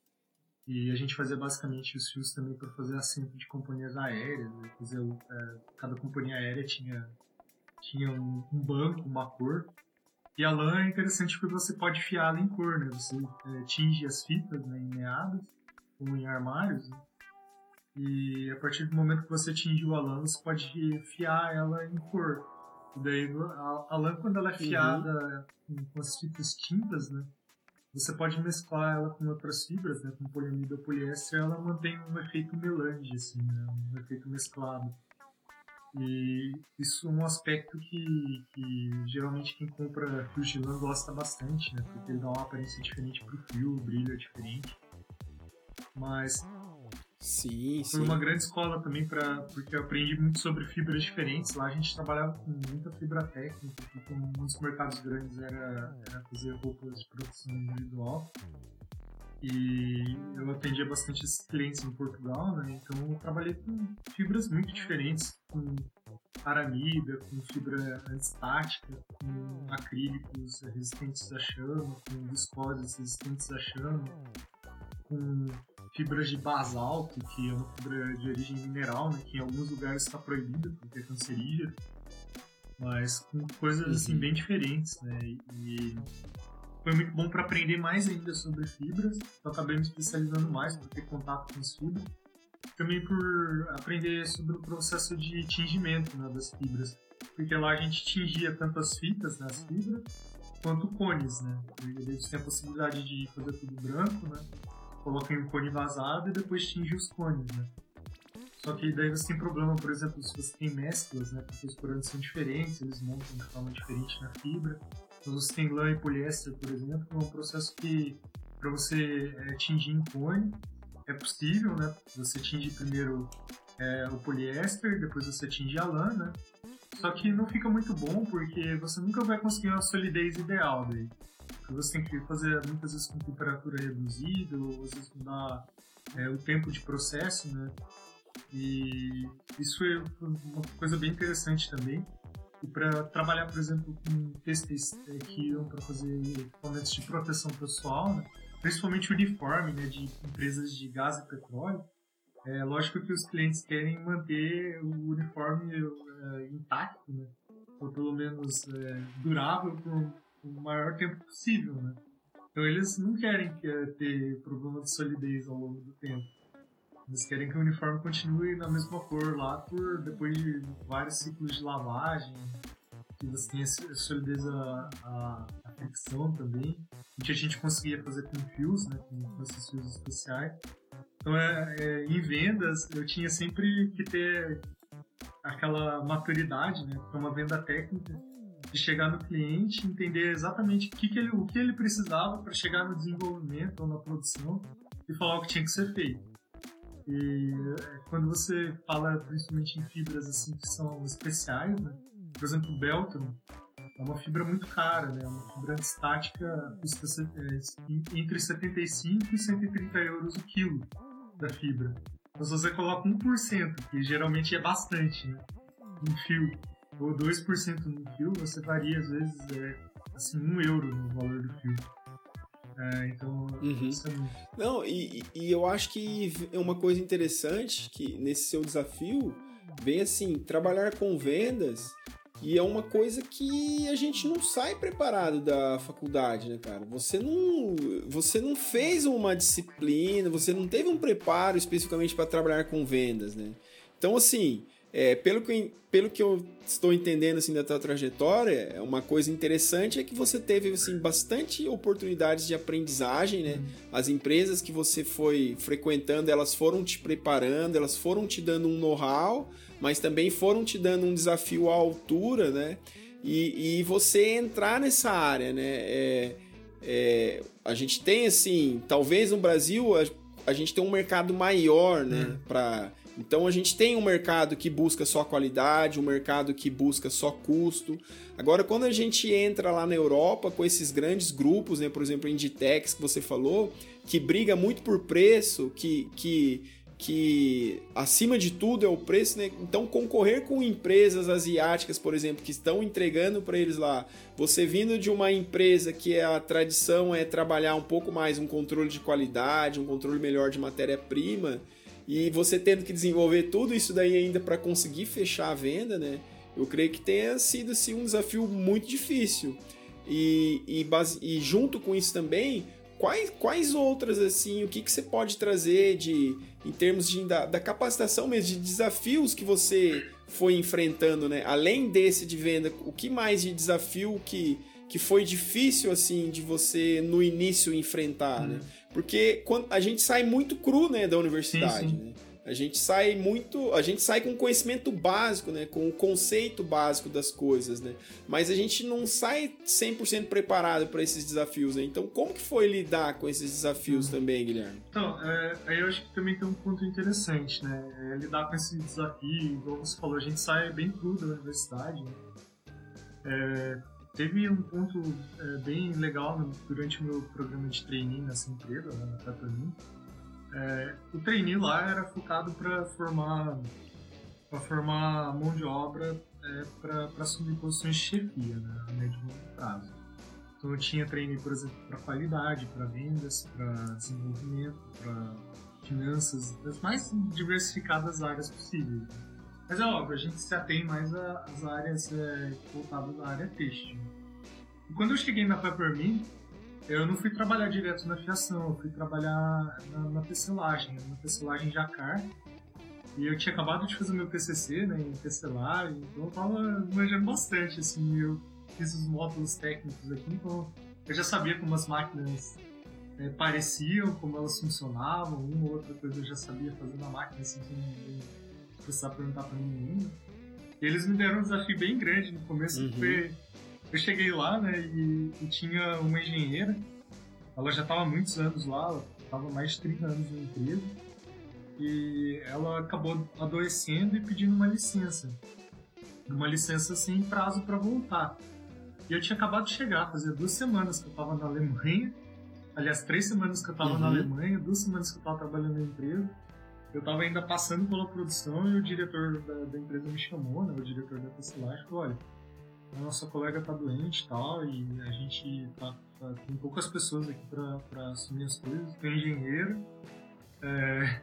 e a gente fazia basicamente os fios também para fazer assento de companhias aéreas. Né? Fazer, é, cada companhia aérea tinha, tinha um, um, banco, uma cor. E a lã é interessante porque você pode fiá-la em cor, né? Você é, tinge as fitas né, em meados ou em armários. Né? E a partir do momento que você tingiu a lã, você pode fiar ela em cor. Daí a, a lã, quando ela é fiada uhum. com as fitas tintas, né? Você pode mesclar ela com outras fibras, né? Com poliamida ou poliéster, ela mantém um efeito melange, assim, né? Um efeito mesclado. E isso é um aspecto que, que geralmente quem compra fio de lã gosta bastante, né? Porque ele dá uma aparência diferente pro fio, o brilho é diferente. Mas Sim, Foi sim. uma grande escola também, pra, porque eu aprendi muito sobre fibras diferentes. Lá a gente trabalhava com muita fibra técnica, porque um dos mercados grandes era, era fazer roupas de produção individual. E eu atendia bastante esses clientes em Portugal, né? Então eu trabalhei com fibras muito diferentes, com aramida, com fibra estática, com acrílicos resistentes à chama, com viscoses resistentes à chama, com fibras de basalto, que é uma fibra de origem mineral, né, que em alguns lugares está proibida porque é cancerígena, mas com coisas assim uhum. bem diferentes, né? E foi muito bom para aprender mais ainda sobre fibras. Eu acabei me especializando mais por ter contato com as fibras. Também por aprender sobre o processo de tingimento né, das fibras. Porque lá a gente tingia tanto as fitas, né, as fibras, quanto cones, né? Eles têm a possibilidade de fazer tudo branco, né? Coloca em um cone vazado e depois tinge os cones, né? Só que daí você tem problema, por exemplo, se você tem mesclas, né? Porque os corantes são diferentes, eles montam de forma diferente na fibra. Então você tem lã e poliéster, por exemplo, é um processo que para você é, tingir em cone é possível, né? Você tinge primeiro é, o poliéster, depois você tinge a lã, né? Só que não fica muito bom porque você nunca vai conseguir uma solidez ideal daí você tem que fazer muitas vezes com temperatura reduzida, ou às vezes mudar é, o tempo de processo, né? E isso é uma coisa bem interessante também. E para trabalhar, por exemplo, com têxteis é, que iam para fazer equipamentos de proteção pessoal, né? principalmente uniforme né, de empresas de gás e petróleo, é lógico que os clientes querem manter o uniforme é, intacto, né? ou pelo menos é, durável por o maior tempo possível, né? Então eles não querem ter problema de solidez ao longo do tempo. Eles querem que o uniforme continue na mesma cor lá por depois de vários ciclos de lavagem, que você tenha solidez a, a, a fricção também, que a gente conseguia fazer com fios, né, com, esses fios especiais. Então, é, é, em vendas, eu tinha sempre que ter aquela maturidade, né, para uma venda técnica, de chegar no cliente, entender exatamente o que, que ele, o que ele precisava para chegar no desenvolvimento ou na produção e falar o que tinha que ser feito. E é, quando você fala principalmente em fibras assim que são especiais, né? por exemplo, o Beltron é uma fibra muito cara, né? Uma fibra estática é, entre 75 e 130 euros o quilo da fibra. Então, se você coloca 1%, que geralmente é bastante, né? Um fio ou 2% no fio, você varia às vezes é, assim, um euro no valor do fio. É, então, uhum. isso é muito. Não, e, e eu acho que é uma coisa interessante que nesse seu desafio vem assim, trabalhar com vendas e é uma coisa que a gente não sai preparado da faculdade, né, cara? Você não, você não fez uma disciplina, você não teve um preparo especificamente para trabalhar com vendas, né? Então, assim, é, pelo, que, pelo que eu estou entendendo assim, da tua trajetória, é uma coisa interessante é que você teve assim, bastante oportunidades de aprendizagem, né? Uhum. As empresas que você foi frequentando, elas foram te preparando, elas foram te dando um know-how, mas também foram te dando um desafio à altura, né? E, e você entrar nessa área, né? É, é, a gente tem assim, talvez no Brasil a, a gente tem um mercado maior, né? Uhum. Para então a gente tem um mercado que busca só qualidade, um mercado que busca só custo. Agora, quando a gente entra lá na Europa com esses grandes grupos, né, por exemplo, Inditex que você falou, que briga muito por preço, que, que, que acima de tudo é o preço, né? Então concorrer com empresas asiáticas, por exemplo, que estão entregando para eles lá, você vindo de uma empresa que é a tradição é trabalhar um pouco mais um controle de qualidade, um controle melhor de matéria-prima, e você tendo que desenvolver tudo isso daí ainda para conseguir fechar a venda, né? Eu creio que tenha sido assim, um desafio muito difícil. E, e, base, e junto com isso também, quais, quais outras, assim, o que, que você pode trazer de em termos de, da, da capacitação mesmo, de desafios que você foi enfrentando, né? Além desse de venda, o que mais de desafio que, que foi difícil, assim, de você no início enfrentar, hum. né? Porque quando, a gente sai muito cru, né, da universidade, sim, sim. né? A gente sai muito, a gente sai com conhecimento básico, né, com o conceito básico das coisas, né? Mas a gente não sai 100% preparado para esses desafios, né? Então, como que foi lidar com esses desafios uhum. também, Guilherme? Então, é, aí eu acho que também tem um ponto interessante, né? É lidar com esse desafio, igual você falou, a gente sai bem cru da universidade, né? É, teve um ponto é, bem legal durante o meu programa de trainee nessa empresa, né, na Catalunha, é, o trainee lá era focado para formar para formar mão de obra é, para assumir posições de chefia né, a médio e longo prazo. Então eu tinha trainee, por exemplo, para qualidade, para vendas, para desenvolvimento, para finanças, as mais diversificadas áreas possíveis. Né. Mas é óbvio, a gente se atém mais às áreas é, voltadas à área têxtil. Quando eu cheguei na Peppermint, eu não fui trabalhar direto na fiação, eu fui trabalhar na, na tecelagem, na tecelagem Jacar. E eu tinha acabado de fazer meu TCC, né, em tecelagem, então eu tava manjando bastante, assim, eu fiz os módulos técnicos aqui, então eu já sabia como as máquinas é, pareciam, como elas funcionavam, uma ou outra coisa eu já sabia fazer na máquina, assim, ninguém precisar perguntar pra mim E eles me deram um desafio bem grande no começo, uhum. que foi eu cheguei lá, né, e, e tinha uma engenheira, ela já estava há muitos anos lá, estava mais de 30 anos na empresa, e ela acabou adoecendo e pedindo uma licença. Uma licença sem prazo para voltar. E eu tinha acabado de chegar, fazia duas semanas que eu estava na Alemanha, aliás, três semanas que eu estava uhum. na Alemanha, duas semanas que eu estava trabalhando na empresa. Eu estava ainda passando pela produção e o diretor da, da empresa me chamou, né, o diretor da tecelagem, falou, olha, a nossa colega tá doente e tal, e a gente tá, tá, tem poucas pessoas aqui para assumir as coisas, tem engenheiro. É,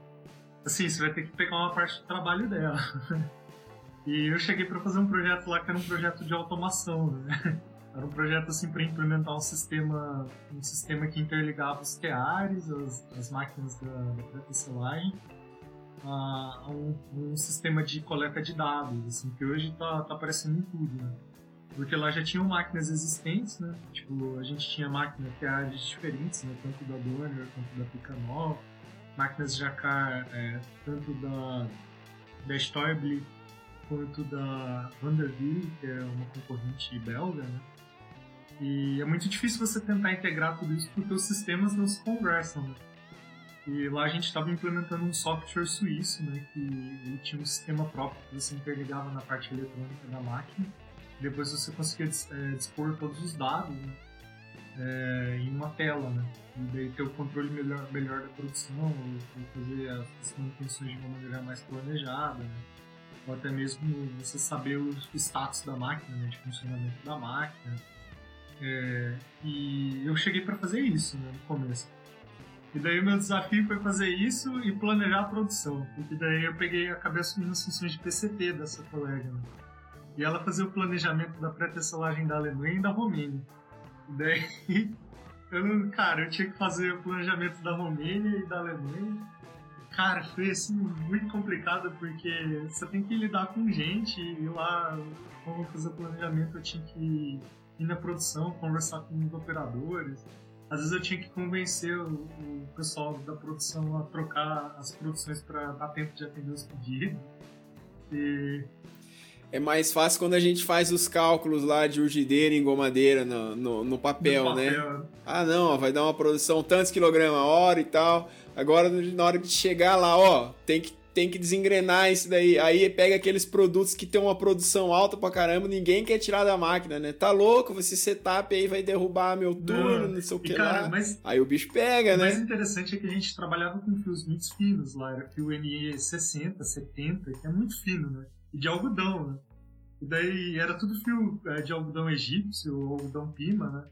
assim, você vai ter que pegar uma parte do trabalho dela. e eu cheguei para fazer um projeto lá que era um projeto de automação, né? Era um projeto assim para implementar um sistema, um sistema que interligava os teares, as, as máquinas da, da tecelagem, a, a um, um, sistema de coleta de dados, assim, que hoje tá, tá aparecendo em tudo, né? Porque lá já tinham máquinas existentes, né? Tipo, a gente tinha máquinas áreas diferentes, né? Tanto da Donner quanto da Picanol. Máquinas Jacar, é, tanto da, da Stoibli quanto da Vanderbilt, que é uma concorrente belga, né? E é muito difícil você tentar integrar tudo isso porque os sistemas não se conversam, né? E lá a gente estava implementando um software suíço, né? Que tinha um sistema próprio que você interligava na parte eletrônica da máquina depois você conseguia é, dispor todos os dados né? é, em uma tela, né? E daí ter o controle melhor, melhor da produção, fazer as manutenções de uma maneira mais planejada, né? Ou até mesmo você saber o status da máquina, né? De funcionamento da máquina. É, e eu cheguei para fazer isso né, no começo. E daí meu desafio foi fazer isso e planejar a produção. Porque daí eu peguei, acabei assumindo as funções de PCP dessa colega. Né? E ela fazia o planejamento da pré-tesselagem da Alemanha e da Romênia. E daí, eu, cara, eu tinha que fazer o planejamento da Romênia e da Alemanha. Cara, foi assim muito complicado porque você tem que lidar com gente e lá, como fazer o planejamento, eu tinha que ir na produção, conversar com os operadores. Às vezes eu tinha que convencer o, o pessoal da produção a trocar as produções para dar tempo de atender os pedidos. E é mais fácil quando a gente faz os cálculos lá de urgideira e engomadeira no, no, no, papel, no né? papel? Ah, não, vai dar uma produção tantos quilogramas a hora e tal. Agora, na hora de chegar lá, ó, tem que, tem que desengrenar isso daí. Aí pega aqueles produtos que tem uma produção alta pra caramba, ninguém quer tirar da máquina, né? Tá louco, esse setup aí vai derrubar meu turno, não, não sei o que cara, lá. Mas, aí o bicho pega, né? O mais interessante é que a gente trabalhava com fios muito finos lá, era fio NE 60, 70, que é muito fino, né? e de algodão, né? E daí era tudo fio é, de algodão egípcio ou algodão pima, né?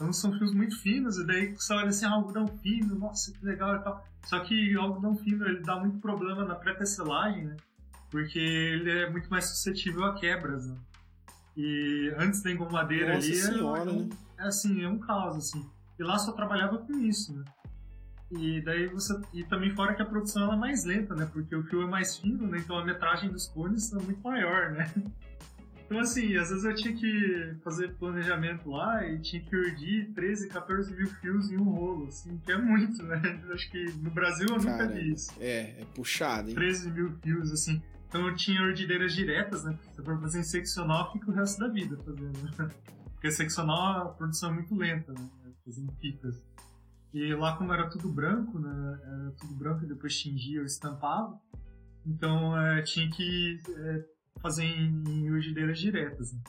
Então são fios muito finos, e daí você olha assim, ah, algodão fino, nossa, que legal e tal. Só que o algodão fino ele dá muito problema na pré-tecelagem, né? Porque ele é muito mais suscetível a quebras, né? E antes da engomadeira nossa ali senhora, é, um, né? é assim, é um caos, assim. E lá só trabalhava com isso, né? E daí você. E também fora que a produção é mais lenta, né? Porque o fio é mais fino, né? Então a metragem dos cones é muito maior, né? Então, assim, às vezes eu tinha que fazer planejamento lá e tinha que urdir 13, 14 mil fios em um rolo, assim, que é muito, né? Acho que no Brasil eu nunca vi isso. É, é puxado, hein? 13 mil fios, assim. Então eu tinha urdideiras diretas, né? Se for fazer em seccional, fica o resto da vida fazendo. Né? Porque seccional a produção é muito lenta, né? Fazendo fitas. E lá como era tudo branco, né? Era tudo branco e depois tingia ou estampava. Então é, tinha que é, fazer em urgideiras diretas. Né?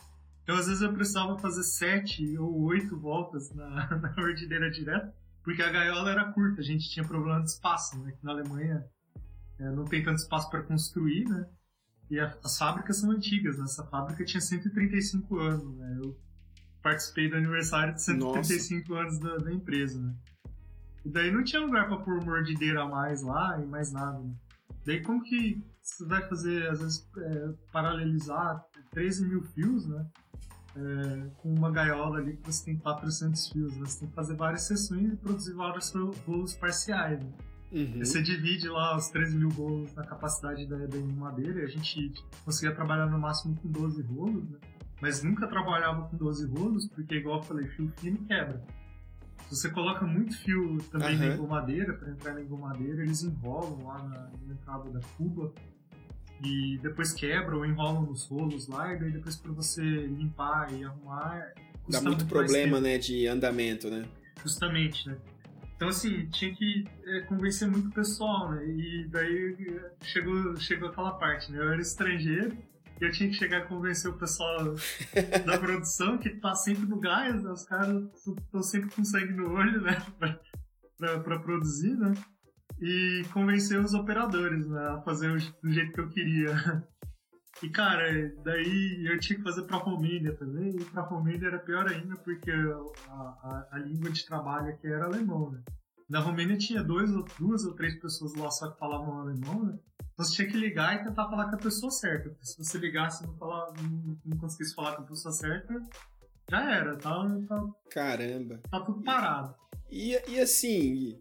Então, às vezes, eu precisava fazer sete ou oito voltas na, na urgideira direta, porque a gaiola era curta, a gente tinha problema de espaço, né? Que na Alemanha é, não tem tanto espaço para construir, né? E a, as fábricas são antigas, né? Essa fábrica tinha 135 anos, né? Eu participei do aniversário de 135 Nossa. anos da, da, empresa, né? E daí não tinha lugar para pôr mordideira a mais lá e mais nada, né? Daí como que você vai fazer, às vezes, é, paralelizar 13 mil fios, né? É, com uma gaiola ali que você tem 400 fios, né? Você tem que fazer várias sessões e produzir vários bolos parciais, né? Uhum. Você divide lá os 13 mil bolos na capacidade da, da madeira e a gente conseguia trabalhar no máximo com 12 rolos, né? Mas nunca trabalhava com 12 rolos, porque, igual eu falei, fio fino quebra. Você coloca muito fio também uhum. na engomadeira, para entrar na engomadeira, eles enrolam lá na, na entrada da cuba e depois quebram ou enrolam nos rolos lá, e daí depois para você limpar e arrumar. Dá muito, muito problema, né, de andamento, né? Justamente, né? Então, assim, tinha que é, convencer muito o pessoal, né? E daí chegou, chegou aquela parte, né? Eu era estrangeiro, e eu tinha que chegar a convencer o pessoal da produção que tá sempre no gás, né? os caras estão sempre com sangue no olho, né? pra, pra, pra, produzir, né? E convencer os operadores né? a fazer do jeito que eu queria. E, cara, daí eu tinha que fazer pra Romênia também, e pra Romênia era pior ainda, porque a, a, a língua de trabalho aqui era alemão, né? Na Romênia tinha dois, duas ou três pessoas lá só que falavam alemão, né? Você tinha que ligar e tentar falar com a pessoa certa. Porque se você ligasse e não, falar, não, não conseguisse falar com a pessoa certa, já era, tá, tá Caramba. Tá tudo parado. E, e assim,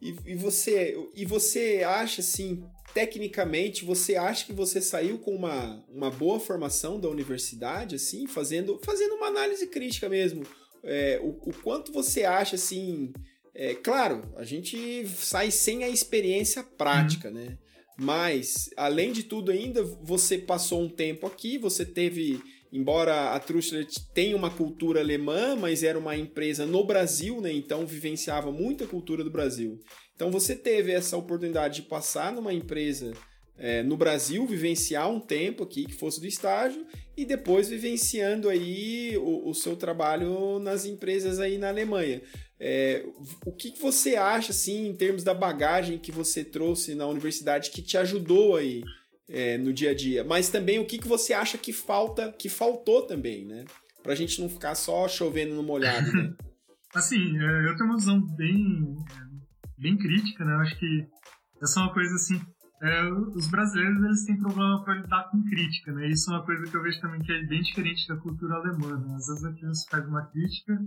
e, e, você e você acha assim, tecnicamente, você acha que você saiu com uma, uma boa formação da universidade, assim, fazendo, fazendo uma análise crítica mesmo? É, o, o quanto você acha assim. É, claro, a gente sai sem a experiência prática, uhum. né? Mas, além de tudo ainda, você passou um tempo aqui, você teve, embora a Trustler tenha uma cultura alemã, mas era uma empresa no Brasil, né? Então vivenciava muita cultura do Brasil. Então você teve essa oportunidade de passar numa empresa é, no Brasil, vivenciar um tempo aqui que fosse do estágio e depois vivenciando aí o, o seu trabalho nas empresas aí na Alemanha. É, o que, você acha, assim, em termos da bagagem que você trouxe na universidade que te ajudou aí é, no dia a dia? Mas também o que, você acha que falta, que faltou também, né? Pra gente não ficar só chovendo no molhado, né? assim, é, eu tenho uma visão bem, bem crítica, né? Eu acho que essa é uma coisa assim. É, os brasileiros eles têm problema para lidar com crítica, né? Isso é uma coisa que eu vejo também que é bem diferente da cultura alemã. Né? Às vezes aqui você faz uma crítica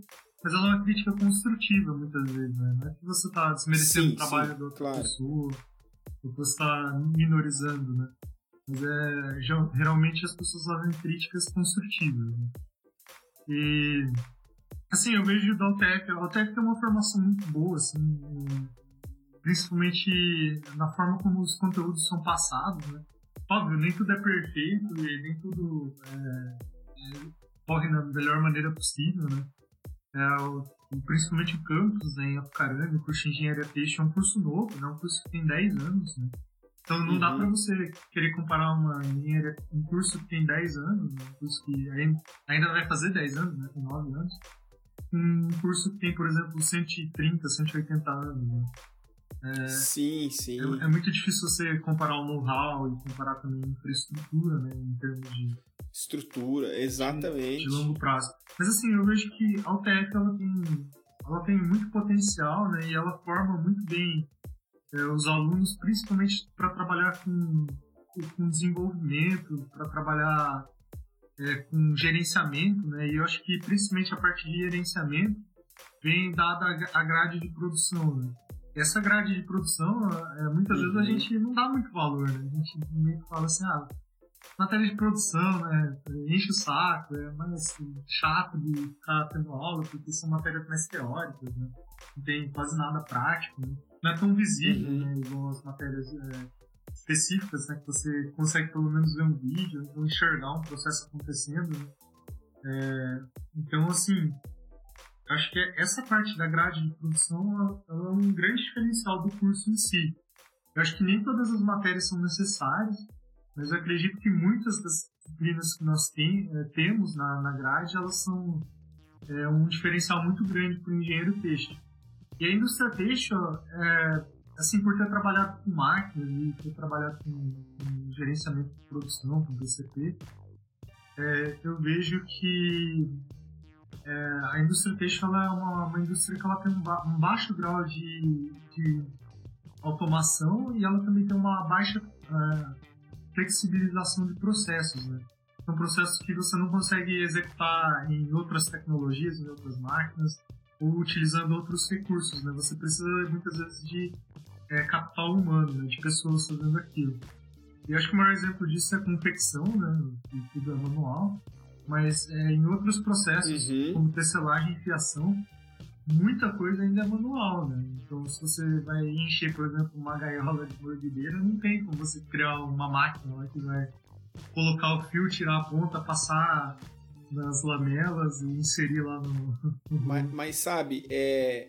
mas ela é uma crítica construtiva, muitas vezes, né? Não é que você está desmerecendo sim, o trabalho sim, da outra claro. pessoa, ou que você está minorizando, né? Mas é, geralmente as pessoas fazem críticas construtivas, né? E, assim, eu vejo da UTF, a UTF tem uma formação muito boa, assim, principalmente na forma como os conteúdos são passados, né? Óbvio, nem tudo é perfeito e nem tudo é, é, corre da melhor maneira possível, né? É, o, principalmente o campus né, em Apucarana, o curso de Engenharia Peixe é um curso novo, é um curso que tem 10 anos, né? Então não uhum. dá para você querer comparar uma engenharia, um curso que tem 10 anos, um curso que ainda vai fazer 10 anos, né? Tem 9 anos, com um curso que tem, por exemplo, 130, 180 anos, né? É, sim, sim. É, é, muito difícil você comparar o know-how e comparar também a infraestrutura, né? Em termos de Estrutura, exatamente. De, de, longo prazo. Mas assim, eu vejo que a UTF ela tem, ela tem muito potencial, né? E ela forma muito bem é, os alunos, principalmente para trabalhar com, com desenvolvimento, para trabalhar é, com gerenciamento, né? E eu acho que principalmente a parte de gerenciamento vem dada a grade de produção, né? Essa grade de produção, é, muitas uhum. vezes a uhum. gente não dá muito valor, né? A gente meio que fala assim, ah, matéria de produção, né? Enche o saco, é mais chato de ficar tendo aula, porque são matérias mais teóricas, né? Não tem quase nada prático, né? Não é tão visível, uhum. né? Igual as matérias é, específicas, né? Que você consegue pelo menos ver um vídeo, ou enxergar um processo acontecendo, né? É, então, assim, acho que essa parte da grade de produção é um grande diferencial do curso em si. Eu acho que nem todas as matérias são necessárias, mas eu acredito que muitas das disciplinas que nós tem, é, temos na, na grade, elas são é, um diferencial muito grande para o engenheiro têxtil. E a indústria têxtil, é, assim, por ter trabalhado com máquinas e ter trabalhado com, com gerenciamento de produção, com BCP, é, eu vejo que é, a indústria têxtil é uma, uma, indústria que ela tem um, ba um baixo grau de, de, automação e ela também tem uma baixa é, flexibilização de processos, né? São processos que você não consegue executar em outras tecnologias, em outras máquinas, ou utilizando outros recursos, né? Você precisa muitas vezes de é, capital humano, né? de pessoas fazendo aquilo. E acho que o maior exemplo disso é a confecção, né? Que tudo é manual. Mas é, em outros processos, uhum. como tecelagem e fiação, muita coisa ainda é manual, né? Então, se você vai encher, por exemplo, uma gaiola de mordideira, não tem como você criar uma máquina lá que vai colocar o fio, tirar a ponta, passar nas lamelas e inserir lá no. mas, mas, sabe, é,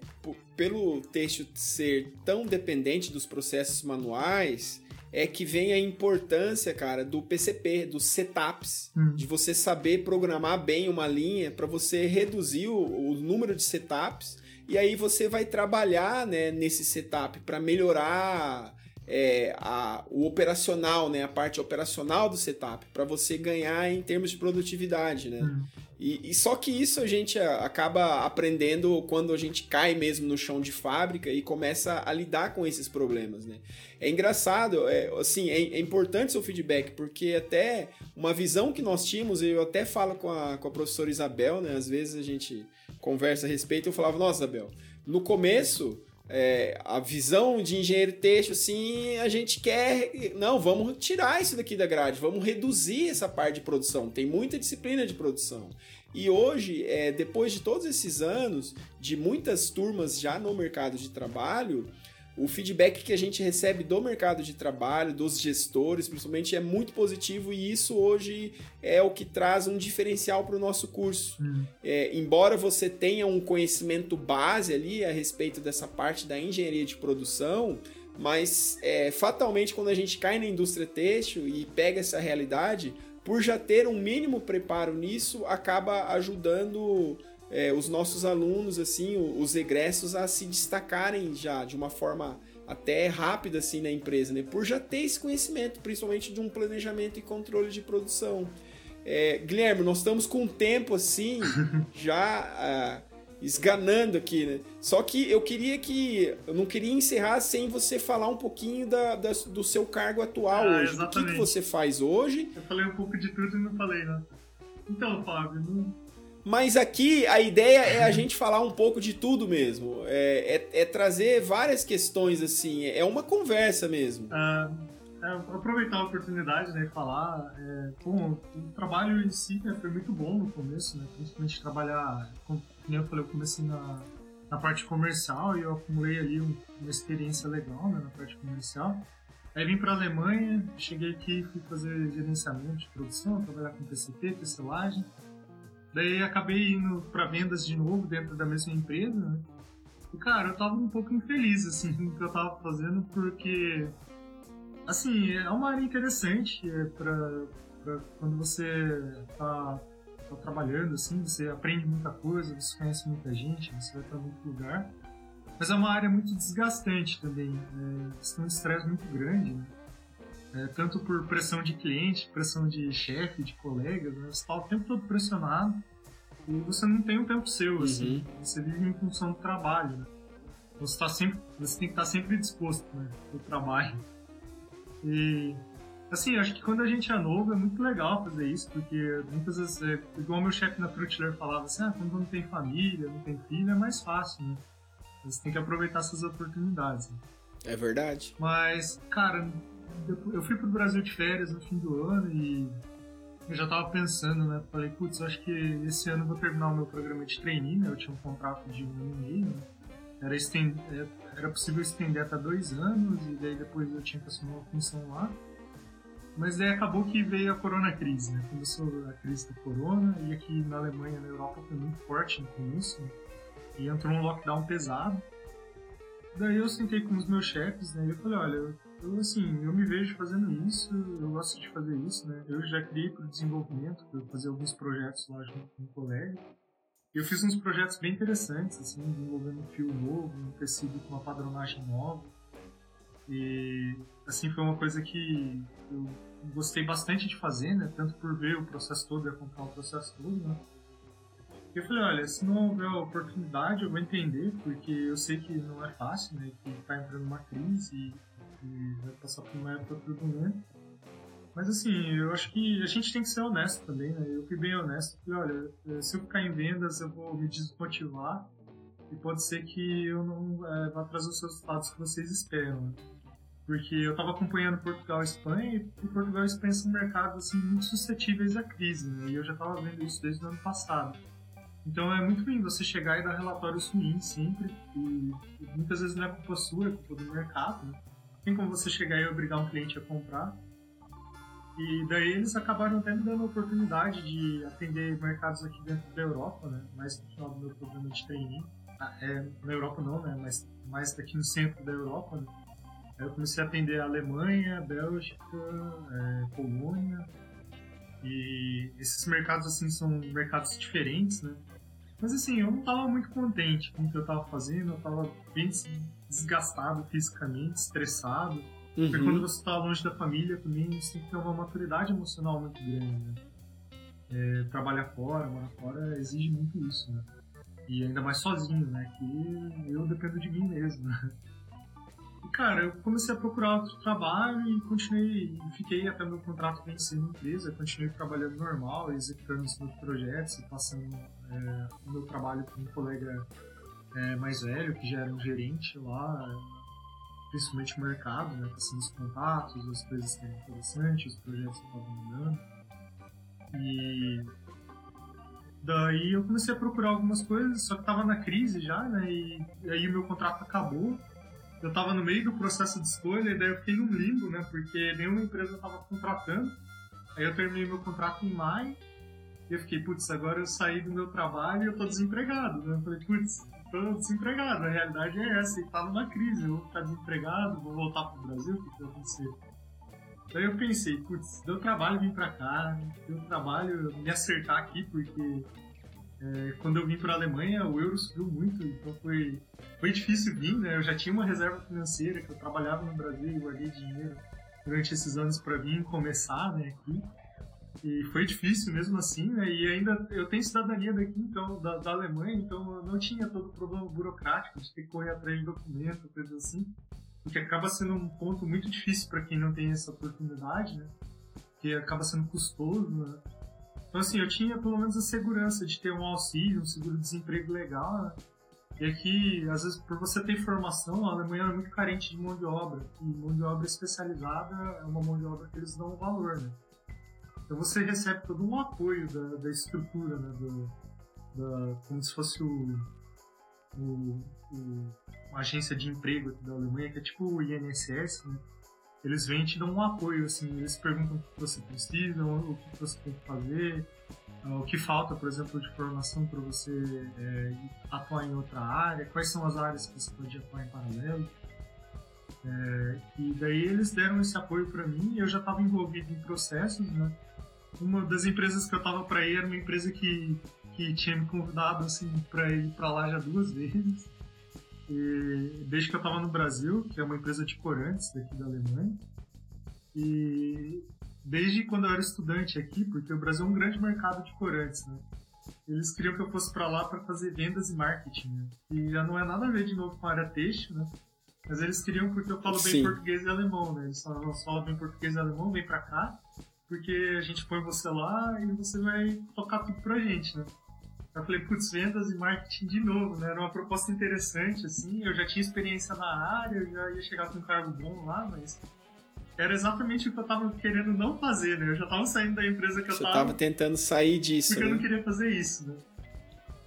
pelo texto ser tão dependente dos processos manuais, é que vem a importância, cara, do PCP, dos setups, hum. de você saber programar bem uma linha para você reduzir o, o, número de setups e aí você vai trabalhar, né, nesse setup para melhorar é, a, o operacional, né, a parte operacional do setup, para você ganhar em termos de produtividade, né? Hum. E, e, só que isso a gente acaba aprendendo quando a gente cai mesmo no chão de fábrica e começa a lidar com esses problemas, né? É engraçado, é, assim, é, é importante seu feedback, porque até uma visão que nós tínhamos, eu até falo com a, com a professora Isabel, né? Às vezes a gente conversa a respeito, eu falava, nossa, Isabel, no começo é, a visão de engenheiro texto, assim, a gente quer. Não, vamos tirar isso daqui da grade, vamos reduzir essa parte de produção. Tem muita disciplina de produção. E hoje, é, depois de todos esses anos, de muitas turmas já no mercado de trabalho, o feedback que a gente recebe do mercado de trabalho, dos gestores, principalmente, é muito positivo e isso hoje é o que traz um diferencial para o nosso curso. Uhum. É, embora você tenha um conhecimento base ali a respeito dessa parte da engenharia de produção, mas é, fatalmente quando a gente cai na indústria têxtil e pega essa realidade, por já ter um mínimo preparo nisso, acaba ajudando é, os nossos alunos, assim, os egressos a se destacarem já de uma forma até rápida assim na empresa, né? Por já ter esse conhecimento, principalmente de um planejamento e controle de produção. É, Guilherme, nós estamos com um tempo assim já uh, esganando aqui, né? Só que eu queria que eu não queria encerrar sem você falar um pouquinho da, da do seu cargo atual ah, hoje, exatamente. do que, que, você faz hoje. Eu falei um pouco de tudo e não falei, né? Então, Fábio, não, mas aqui a ideia é a gente falar um pouco de tudo mesmo. É, é, é trazer várias questões, assim. É uma conversa mesmo. É, é aproveitar a oportunidade, né? Falar. É, bom, o trabalho em si né, foi muito bom no começo, né? Principalmente trabalhar. Como eu falei, eu comecei na, na parte comercial e eu acumulei ali uma experiência legal né, na parte comercial. Aí vim para a Alemanha, cheguei aqui fui fazer gerenciamento de produção, trabalhar com PCP, tecelagem. Daí acabei indo para vendas de novo dentro da mesma empresa, né? E, cara, eu tava um pouco infeliz, assim, no que eu tava fazendo, porque, assim, é uma área interessante é pra, pra quando você tá, tá, trabalhando, assim, você aprende muita coisa, você conhece muita gente, você vai para muito lugar. Mas é uma área muito desgastante também, é, tem um estresse muito grande, né? É, tanto por pressão de cliente, pressão de chefe, de colegas, né? você está o tempo todo pressionado e você não tem um tempo seu, assim, uhum. você vive em função do trabalho, né? Você, tá sempre, você tem que estar sempre disposto né, o trabalho. E, assim, acho que quando a gente é novo é muito legal fazer isso, porque muitas vezes, é, igual meu chefe na Frutiler falava assim, ah, quando não tem família, não tem filho, é mais fácil, né? Você tem que aproveitar essas oportunidades. Né? É verdade. Mas, cara, eu fui pro Brasil de férias no fim do ano e eu já tava pensando, né? Falei, putz, acho que esse ano eu vou terminar o meu programa de trainee, né? Eu tinha um contrato de um ano e meio, né? Era, estend... É, era possível estender até dois anos e daí depois eu tinha que assumir uma função lá. Mas daí acabou que veio a corona crise, né? Começou a crise da corona e aqui na Alemanha, na Europa, foi muito forte no começo. Né? E entrou um lockdown pesado. Daí eu sentei com os meus chefes, né? E eu falei, olha, eu, eu, assim, eu me vejo fazendo isso, eu gosto de fazer isso, né? Eu já criei para o desenvolvimento, para fazer alguns projetos lá junto com um colega. Eu fiz uns projetos bem interessantes, assim, desenvolvendo um fio novo, um tecido com uma padronagem nova. E, assim, foi uma coisa que eu gostei bastante de fazer, né? Tanto por ver o processo todo e acompanhar o processo todo, né? Eu falei, olha, se não houver oportunidade, eu vou entender, porque eu sei que não é fácil, né? Que tá entrando uma crise e, e vai passar por uma época turbulenta. Mas assim, eu acho que a gente tem que ser honesto também, né? Eu fui bem honesto. Falei, olha, se eu ficar em vendas, eu vou me desmotivar e pode ser que eu não é, vá trazer os resultados que vocês esperam. Né? Porque eu estava acompanhando Portugal e Espanha, e Portugal e Espanha são mercados assim, muito suscetíveis à crise, né? e eu já estava vendo isso desde o ano passado. Então é muito ruim você chegar e dar relatórios ruins sempre, e muitas vezes não é culpa sua, é culpa do mercado. Né? Tem como você chegar e obrigar um cliente a comprar. E daí eles acabaram até me dando a oportunidade de atender mercados aqui dentro da Europa, né? mais no final meu programa de training. Ah, é, na Europa não, né? mas mais aqui no centro da Europa. Né? Eu comecei a atender a Alemanha, Bélgica, é, Polônia. E esses mercados assim são mercados diferentes, né? Mas assim, eu não estava muito contente com o que eu estava fazendo, eu estava bem desgastado fisicamente, estressado. Uhum. Porque quando você está longe da família também, você tem que ter uma maturidade emocional muito grande, né? É, trabalhar fora, morar fora, exige muito isso, né? E ainda mais sozinho, né? Que eu dependo de mim mesmo, né? cara, eu comecei a procurar outro trabalho e continuei, fiquei até meu contrato vencer na empresa, continuei trabalhando normal, executando os meus projetos e passando é, o meu trabalho com um colega é, mais velho, que já era um gerente lá, principalmente mercado, né, passando os contatos, as coisas que eram interessantes, os projetos que estavam andando. E daí eu comecei a procurar algumas coisas, só que estava na crise já, né, e, e aí o meu contrato acabou eu tava no meio do processo de escolha e daí eu fiquei num limbo, né? Porque nenhuma empresa tava contratando. Aí eu terminei meu contrato em maio e eu fiquei, putz, agora eu saí do meu trabalho e eu tô desempregado, né? Eu falei, putz, tô desempregado. A realidade é essa, e tá numa crise, eu vou ficar desempregado, vou voltar pro Brasil, o que, vai acontecer? Daí eu pensei, putz, deu trabalho vir pra cá, deu trabalho me acertar aqui, porque é, quando eu vim para a Alemanha, o euro subiu muito, então foi, foi difícil vir, né? Eu já tinha uma reserva financeira, que eu trabalhava no Brasil e guardei dinheiro durante esses anos para vir começar né, aqui. E foi difícil mesmo assim, né? E ainda eu tenho cidadania daqui, então, da, da Alemanha, então eu não tinha todo o problema burocrático de ter que correr atrás de documento, coisas assim. Porque acaba sendo um ponto muito difícil para quem não tem essa oportunidade, né? Que acaba sendo custoso, né? Então, assim, eu tinha pelo menos a segurança de ter um auxílio, um seguro-desemprego legal, né? E aqui, às vezes, por você ter formação, a Alemanha é muito carente de mão de obra. E mão de obra especializada é uma mão de obra que eles dão valor, né? Então você recebe todo um apoio da, da estrutura, né? Do, da, como se fosse o, o, o, uma agência de emprego da Alemanha, que é tipo o INSS, né? eles vêm e te dão um apoio, assim, eles perguntam o que você precisa, o que você tem que fazer, o que falta, por exemplo, de formação para você é, atuar em outra área, quais são as áreas que você pode atuar em paralelo. É, e daí eles deram esse apoio para mim e eu já estava envolvido em processos, né? Uma das empresas que eu estava para ir era uma empresa que, que tinha me convidado assim para ir para lá já duas vezes. E desde que eu estava no Brasil, que é uma empresa de corantes daqui da Alemanha, e desde quando eu era estudante aqui, porque o Brasil é um grande mercado de corantes, né? Eles queriam que eu fosse para lá para fazer vendas e marketing, né? E já não é nada a ver de novo com a área têxtil, né? Mas eles queriam porque eu falo bem Sim. português e alemão, né? Eles falam, falam bem português e alemão, vem pra cá, porque a gente põe você lá e você vai tocar tudo pra gente, né? Eu falei, putz, vendas e marketing de novo, né? Era uma proposta interessante, assim. Eu já tinha experiência na área, eu já ia chegar com um cargo bom lá, mas era exatamente o que eu tava querendo não fazer, né? Eu já tava saindo da empresa que Você eu tava. tava. tava tentando sair disso, Porque né? eu não queria fazer isso, né?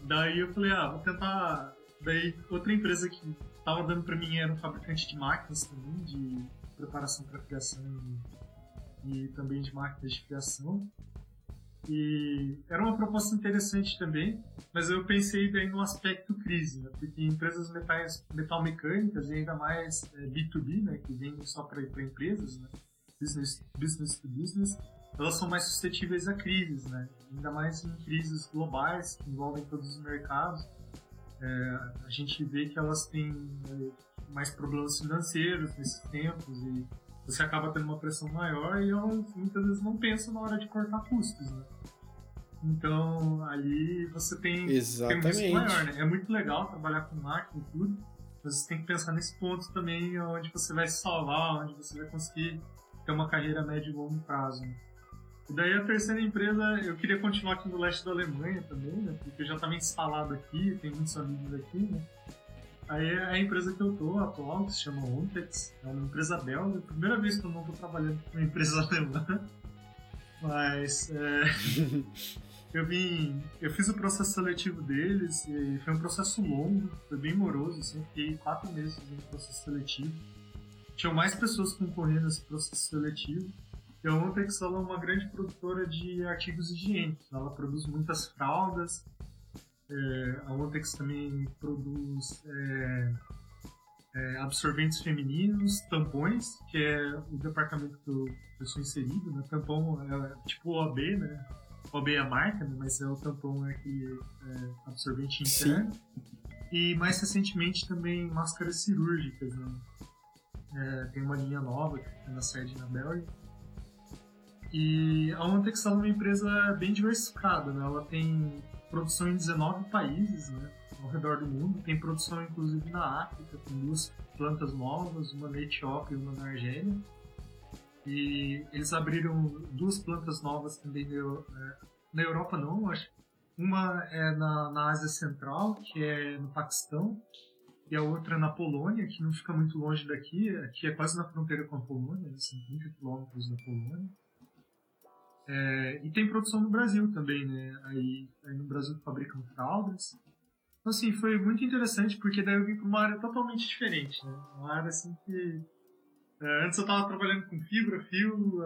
Daí eu falei, ah, vou tentar. Daí outra empresa que tava dando pra mim era um fabricante de máquinas também, de preparação para criação e, e também de máquinas de criação. E era uma proposta interessante também, mas eu pensei daí no aspecto crise, né? Porque empresas metais, metal mecânicas e ainda mais é, B2B, né? Que vendem só para empresas, né? Business, business to business, elas são mais suscetíveis a crises, né? Ainda mais em crises globais que envolvem todos os mercados. É, a gente vê que elas têm é, mais problemas financeiros nesses tempos e você acaba tendo uma pressão maior e elas muitas vezes não pensam na hora de cortar custos, né? Então, ali você tem, tem um Exatamente. risco maior, né? É muito legal trabalhar com máquina e tudo, mas você tem que pensar nesse ponto também, onde você vai salvar, onde você vai conseguir ter uma carreira a médio e longo prazo. né? E daí a terceira empresa, eu queria continuar aqui no leste da Alemanha também, né? Porque eu já estava instalado aqui, tem muitos amigos aqui, né? Aí é a empresa que eu tô atual, que se chama Ontex, é uma empresa belga. Primeira vez que eu não tô trabalhando com uma empresa alemã. Mas é, eu vim. Eu fiz o processo seletivo deles e foi um processo longo, foi bem moroso, assim, fiquei quatro meses no processo seletivo. Tinham mais pessoas concorrendo nesse processo seletivo. E a Ontex é uma grande produtora de artigos higiênicos. Ela produz muitas fraldas, é, a Ontex também produz é, é, absorventes femininos, tampões, que é o departamento que eu, que eu sou inserido. Né? Tampão é tipo OAB, né? OAB é a marca, né? mas é o tampão é aquele é, absorvente interno. E mais recentemente também máscaras cirúrgicas. Né? É, tem uma linha nova que fica na sede na Bélgica. E a Ontex é uma empresa bem diversificada, né? ela tem produção em 19 países, né, ao redor do mundo. Tem produção inclusive na África, com duas plantas novas, uma na Etiópia e uma na Argélia. E eles abriram duas plantas novas também na, na Europa, não, acho. Uma é na, na Ásia Central, que é no Paquistão, e a outra na Polônia, que não fica muito longe daqui, aqui é quase na fronteira com a Polônia, são 30 quilômetros da Polônia. É, e tem produção no Brasil também, né? Aí, aí no Brasil fabricam fraldas. Então, assim, foi muito interessante porque daí eu vim para uma área totalmente diferente, né? Uma área assim que. É, antes eu estava trabalhando com fibra, fio,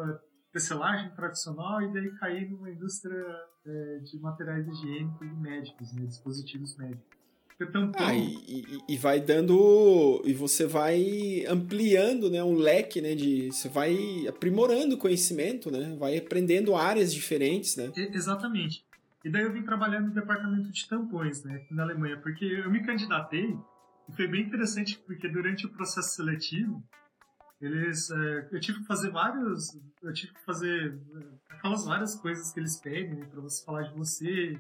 tecelagem tradicional e daí caí numa indústria é, de materiais higiênicos e médicos, né? Dispositivos médicos. Tampão, Ah, e, e, vai dando. E você vai ampliando né, um leque, né? De, você vai aprimorando o conhecimento, né? Vai aprendendo áreas diferentes, né? Exatamente. E daí eu vim trabalhar no departamento de tampões, né, aqui na Alemanha, porque eu me candidatei e foi bem interessante porque durante o processo seletivo eles, é, eu tive que fazer vários, eu tive que fazer é, aquelas várias coisas que eles pedem né, para você falar de você,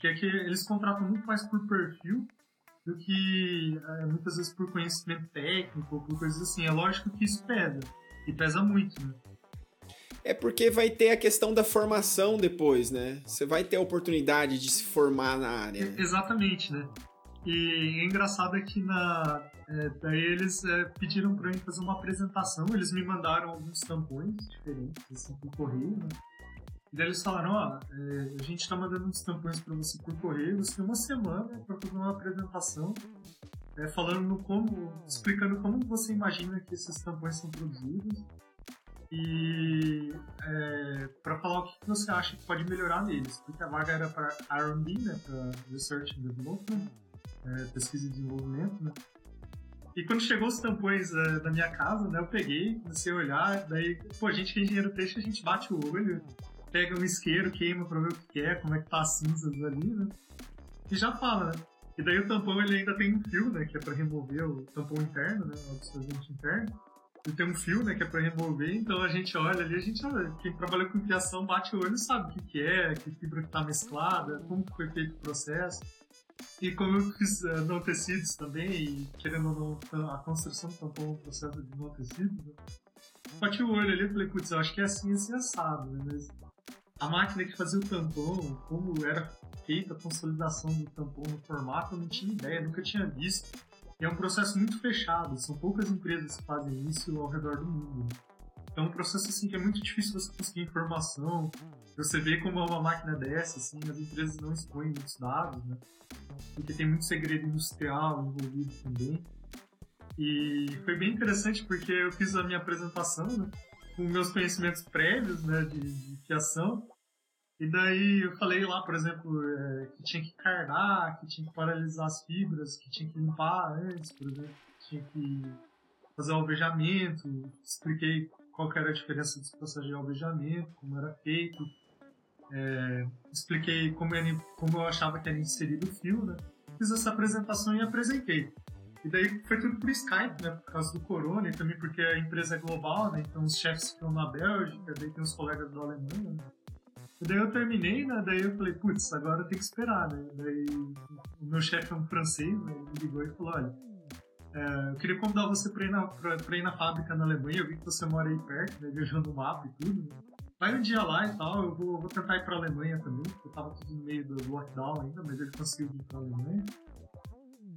porque aqui eles contratam muito mais por perfil do que é, muitas vezes por conhecimento técnico ou por coisas assim. É lógico que isso pesa e pesa muito, né? É porque vai ter a questão da formação depois, né? Você vai ter a oportunidade de se formar na área. né? Exatamente, né? E é engraçado é que na, é, daí eles é, pediram para mim fazer uma apresentação, eles me mandaram alguns tampões diferentes, assim, por correio, né? E daí eles falaram, ó, é, a gente tá mandando uns tampões para você por correio, você tem uma semana para fazer uma apresentação é, falando como, explicando como você imagina que esses tampões são produzidos e é, para falar o que você acha que pode melhorar neles, porque a vaga era para R&D, né, para Research and Development, é, pesquisa e desenvolvimento, né. E quando chegou os tampões é, da minha casa, né, eu peguei, comecei a olhar, daí, pô, a gente que é engenheiro têxtil, a gente bate o olho, pega um isqueiro, queima pra ver o que é, como é que tá as cinzas ali, né, e já fala, né. E daí o tampão ele ainda tem um fio, né, que é para remover o tampão interno, né, o absorvente interno. E tem um fio, né, que é para remover, então a gente olha ali, a gente olha, quem trabalha com criação bate o olho sabe o que, que é, que fibra que tá mesclada, como foi feito o processo. E como eu fiz uh, não tecidos também, e querendo ou não, a construção tampou um processo de não tecidos, né? bati o olho ali e falei, putz, eu acho que é assim, assim, assado, né? Mas a máquina que fazia o tampão, como era feita a consolidação do tampão no formato, eu não tinha ideia, nunca tinha visto. E é um processo muito fechado, são poucas empresas que fazem isso ao redor do mundo. Então é um processo assim que é muito difícil você conseguir informação. Você vê como é uma máquina dessa, assim, as empresas não expõem muitos dados, né? Porque tem muito segredo industrial envolvido também. E foi bem interessante porque eu fiz a minha apresentação, né? Com meus conhecimentos prévios, né? De, de fiação. E daí eu falei lá, por exemplo, é, que tinha que cardar, que tinha que paralisar as fibras, que tinha que limpar antes, por exemplo, que tinha que fazer alvejamento, expliquei qual era a diferença dos processos de alvejamento, como era feito, é, expliquei como, era, como eu achava que era inserido o fio, né? Fiz essa apresentação e apresentei. E daí foi tudo por Skype, né? Por causa do corona e também porque a empresa é global, né? Então os chefes ficam na Bélgica, daí tem os colegas da Alemanha, né? E daí eu terminei, né? Daí eu falei, putz, agora tenho que esperar, né? Daí o meu chefe é um francês, né? Ele me ligou e falou, olha, é, eu queria convidar você para ir, na, pra, pra ir na fábrica na Alemanha, eu vi que você mora aí perto, né? Viajando o mapa e tudo, né? Vai um dia lá e tal, eu vou, vou tentar ir pra Alemanha também, porque eu tava tudo no meio do lockdown ainda, mas ele conseguiu ir pra Alemanha.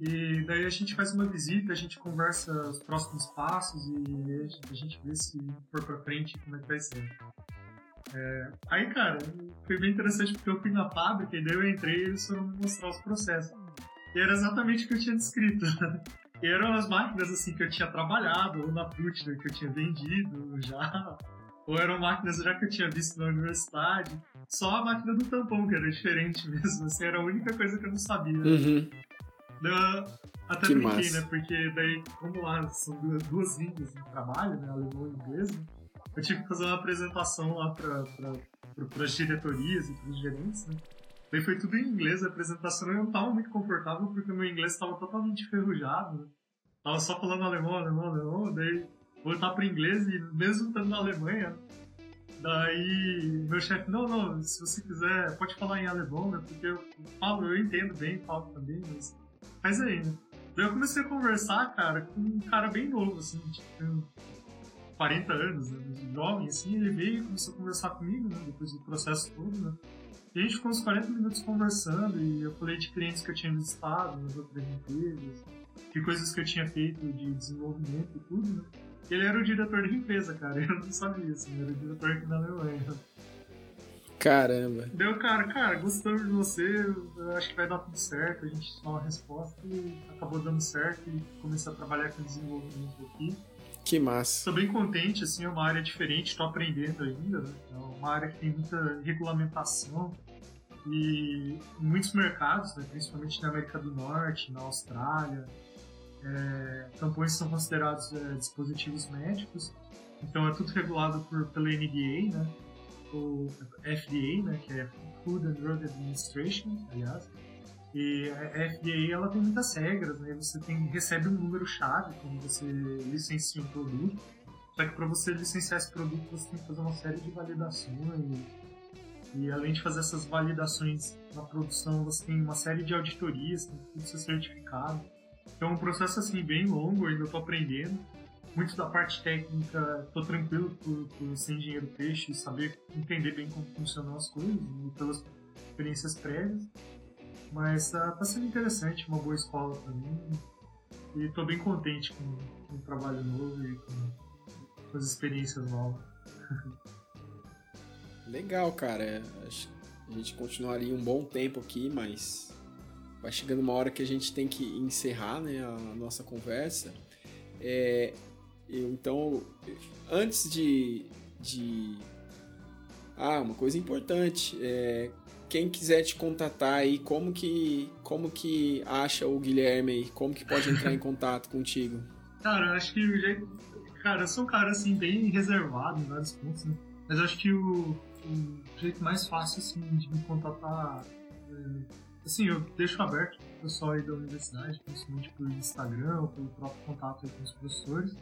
E daí a gente faz uma visita, a gente conversa os próximos passos e a gente vê se for pra frente como é que vai ser. É, aí, cara, foi bem interessante porque eu fui na fábrica e daí eu entrei e eles foram me mostrar os processos. E era exatamente o que eu tinha descrito. E eram as máquinas assim que eu tinha trabalhado, ou na Plutner que eu tinha vendido já, ou eram máquinas já que eu tinha visto na universidade. Só a máquina do tampão que era diferente mesmo, assim, era a única coisa que eu não sabia. Uhum. Até que brinquei, massa. né? Porque daí, como lá são duas, duas línguas de trabalho, né? Alemão e inglês, né? eu tive que fazer uma apresentação lá para pra, as diretorias e para os gerentes, né? Daí foi tudo em inglês, a apresentação eu não estava muito confortável porque meu inglês estava totalmente enferrujado, né? Tava só falando alemão, alemão, alemão, daí voltar para inglês e mesmo estando na Alemanha, daí meu chefe, não, não, se você quiser, pode falar em alemão, né? Porque eu falo, eu entendo bem, falo também, mas faz aí, né? Eu comecei a conversar, cara, com um cara bem novo, assim, tipo, 40 anos, né, jovem, assim, ele veio e começou a conversar comigo, né, depois do processo todo, né. E a gente ficou uns 40 minutos conversando e eu falei de clientes que eu tinha visitado nas outras empresas, de coisas que eu tinha feito de desenvolvimento e tudo, né. Ele era o diretor de empresa, cara, eu não sabia, assim, era o diretor aqui na Alemanha. Caramba. Deu, cara, cara, gostamos de você, eu acho que vai dar tudo certo, a gente dá uma resposta e acabou dando certo e comecei a trabalhar com desenvolvimento aqui. Que massa. Estou bem contente, assim, é uma área diferente, estou aprendendo ainda, né? É uma área que tem muita regulamentação e muitos mercados, né? principalmente na América do Norte, na Austrália, é, tampões são considerados é, dispositivos médicos, então é tudo regulado por, pela NDA, né? O FDA, né? Que é Food and Drug Administration, aliás. E a FDA ela tem muitas regras, né? Você tem, recebe um número chave quando você licencia um produto. Só que para você licenciar esse produto você tem que fazer uma série de validações. E além de fazer essas validações na produção, você tem uma série de auditorias, tem que ser certificado. Então é um processo assim bem longo, ainda estou aprendendo. Muito da parte técnica, estou tranquilo por, por ser engenheiro peixe e saber entender bem como funcionam as coisas e pelas experiências prévias. Mas uh, tá sendo interessante, uma boa escola para mim. E tô bem contente com, com o trabalho novo e com, com as experiências novas. Legal, cara. A gente continuaria um bom tempo aqui, mas vai chegando uma hora que a gente tem que encerrar né, a nossa conversa. É, eu, então, antes de, de. Ah, uma coisa importante. É, quem quiser te contatar aí, como que, como que acha o Guilherme aí? Como que pode entrar em contato contigo? Cara, eu acho que o jeito. Cara, eu sou um cara assim, bem reservado em vários pontos, né? Mas acho que o, o jeito mais fácil assim, de me contatar. É, assim, eu deixo aberto pro pessoal aí da universidade, principalmente por Instagram ou pelo próprio contato com os professores.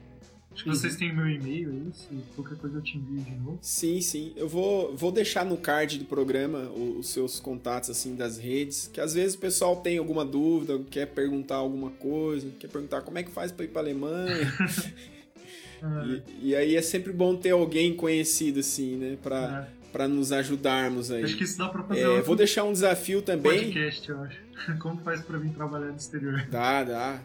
Acho que uhum. vocês têm meu e-mail aí, se qualquer coisa eu te envio de novo. Sim, sim. Eu vou, vou deixar no card do programa os seus contatos, assim, das redes, que às vezes o pessoal tem alguma dúvida, quer perguntar alguma coisa, quer perguntar como é que faz para ir pra Alemanha. e, e, aí é sempre bom ter alguém conhecido, assim, né, pra, ah. para nos ajudarmos aí. Acho que isso dá para fazer. É, vou deixar um desafio também. Podcast, eu acho. Como faz para vir trabalhar no exterior? Dá, dá.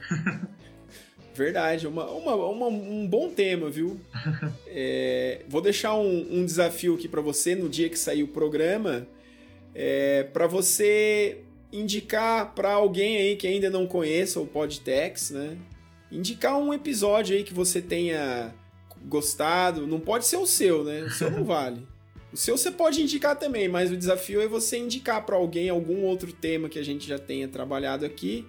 Verdade, uma, uma, uma, um bom tema, viu? É, vou deixar um, um desafio aqui para você no dia que sair o programa, é, para você indicar para alguém aí que ainda não conheça o Podtex, né? Indicar um episódio aí que você tenha gostado. Não pode ser o seu, né? O seu não vale. O seu você pode indicar também, mas o desafio é você indicar para alguém algum outro tema que a gente já tenha trabalhado aqui.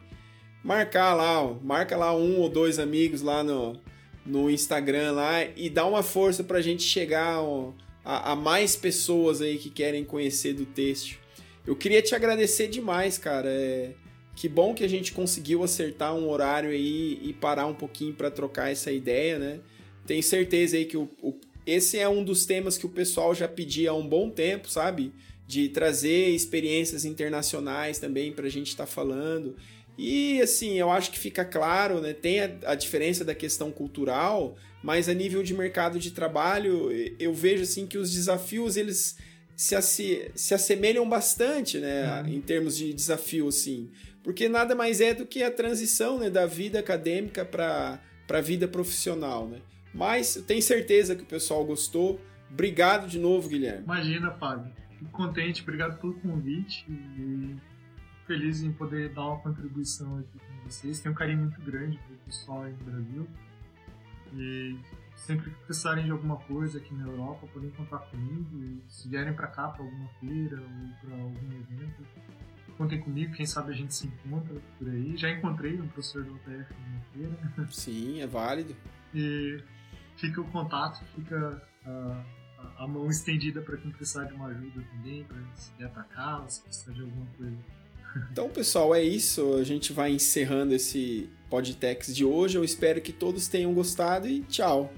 Marcar lá, ó, marca lá um ou dois amigos lá no, no Instagram lá e dá uma força para a gente chegar ó, a, a, mais pessoas aí que querem conhecer do texto. Eu queria te agradecer demais, cara. É, que bom que a gente conseguiu acertar um horário aí e parar um pouquinho para trocar essa ideia, né? Tenho certeza aí que o, o esse é um dos temas que o pessoal já pedia há um bom tempo, sabe? De trazer experiências internacionais também para a gente estar tá falando. E assim, eu acho que fica claro, né? Tem a, a, diferença da questão cultural, mas a nível de mercado de trabalho, eu vejo assim que os desafios eles se, se assemelham bastante, né? Uhum. Em termos de desafio, assim. Porque nada mais é do que a transição né, da vida acadêmica para a vida profissional, né? Mas eu tenho certeza que o pessoal gostou. Obrigado de novo, Guilherme. Imagina, Fábio. Fico contente, obrigado pelo convite e feliz em poder dar uma contribuição aqui com vocês. Tenho um carinho muito grande pelo pessoal aí no Brasil. E sempre que precisarem de alguma coisa aqui na Europa, podem contar comigo. E se vierem para cá para alguma feira ou para algum evento, contem comigo. Quem sabe a gente se encontra por aí. Já encontrei um professor do UTF numa feira. Sim, é válido. E fica o contato, fica a, a mão estendida para quem precisar de uma ajuda também, para se cá, se precisar de alguma coisa. Então, pessoal, é isso. A gente vai encerrando esse Podtex de hoje. Eu espero que todos tenham gostado e tchau.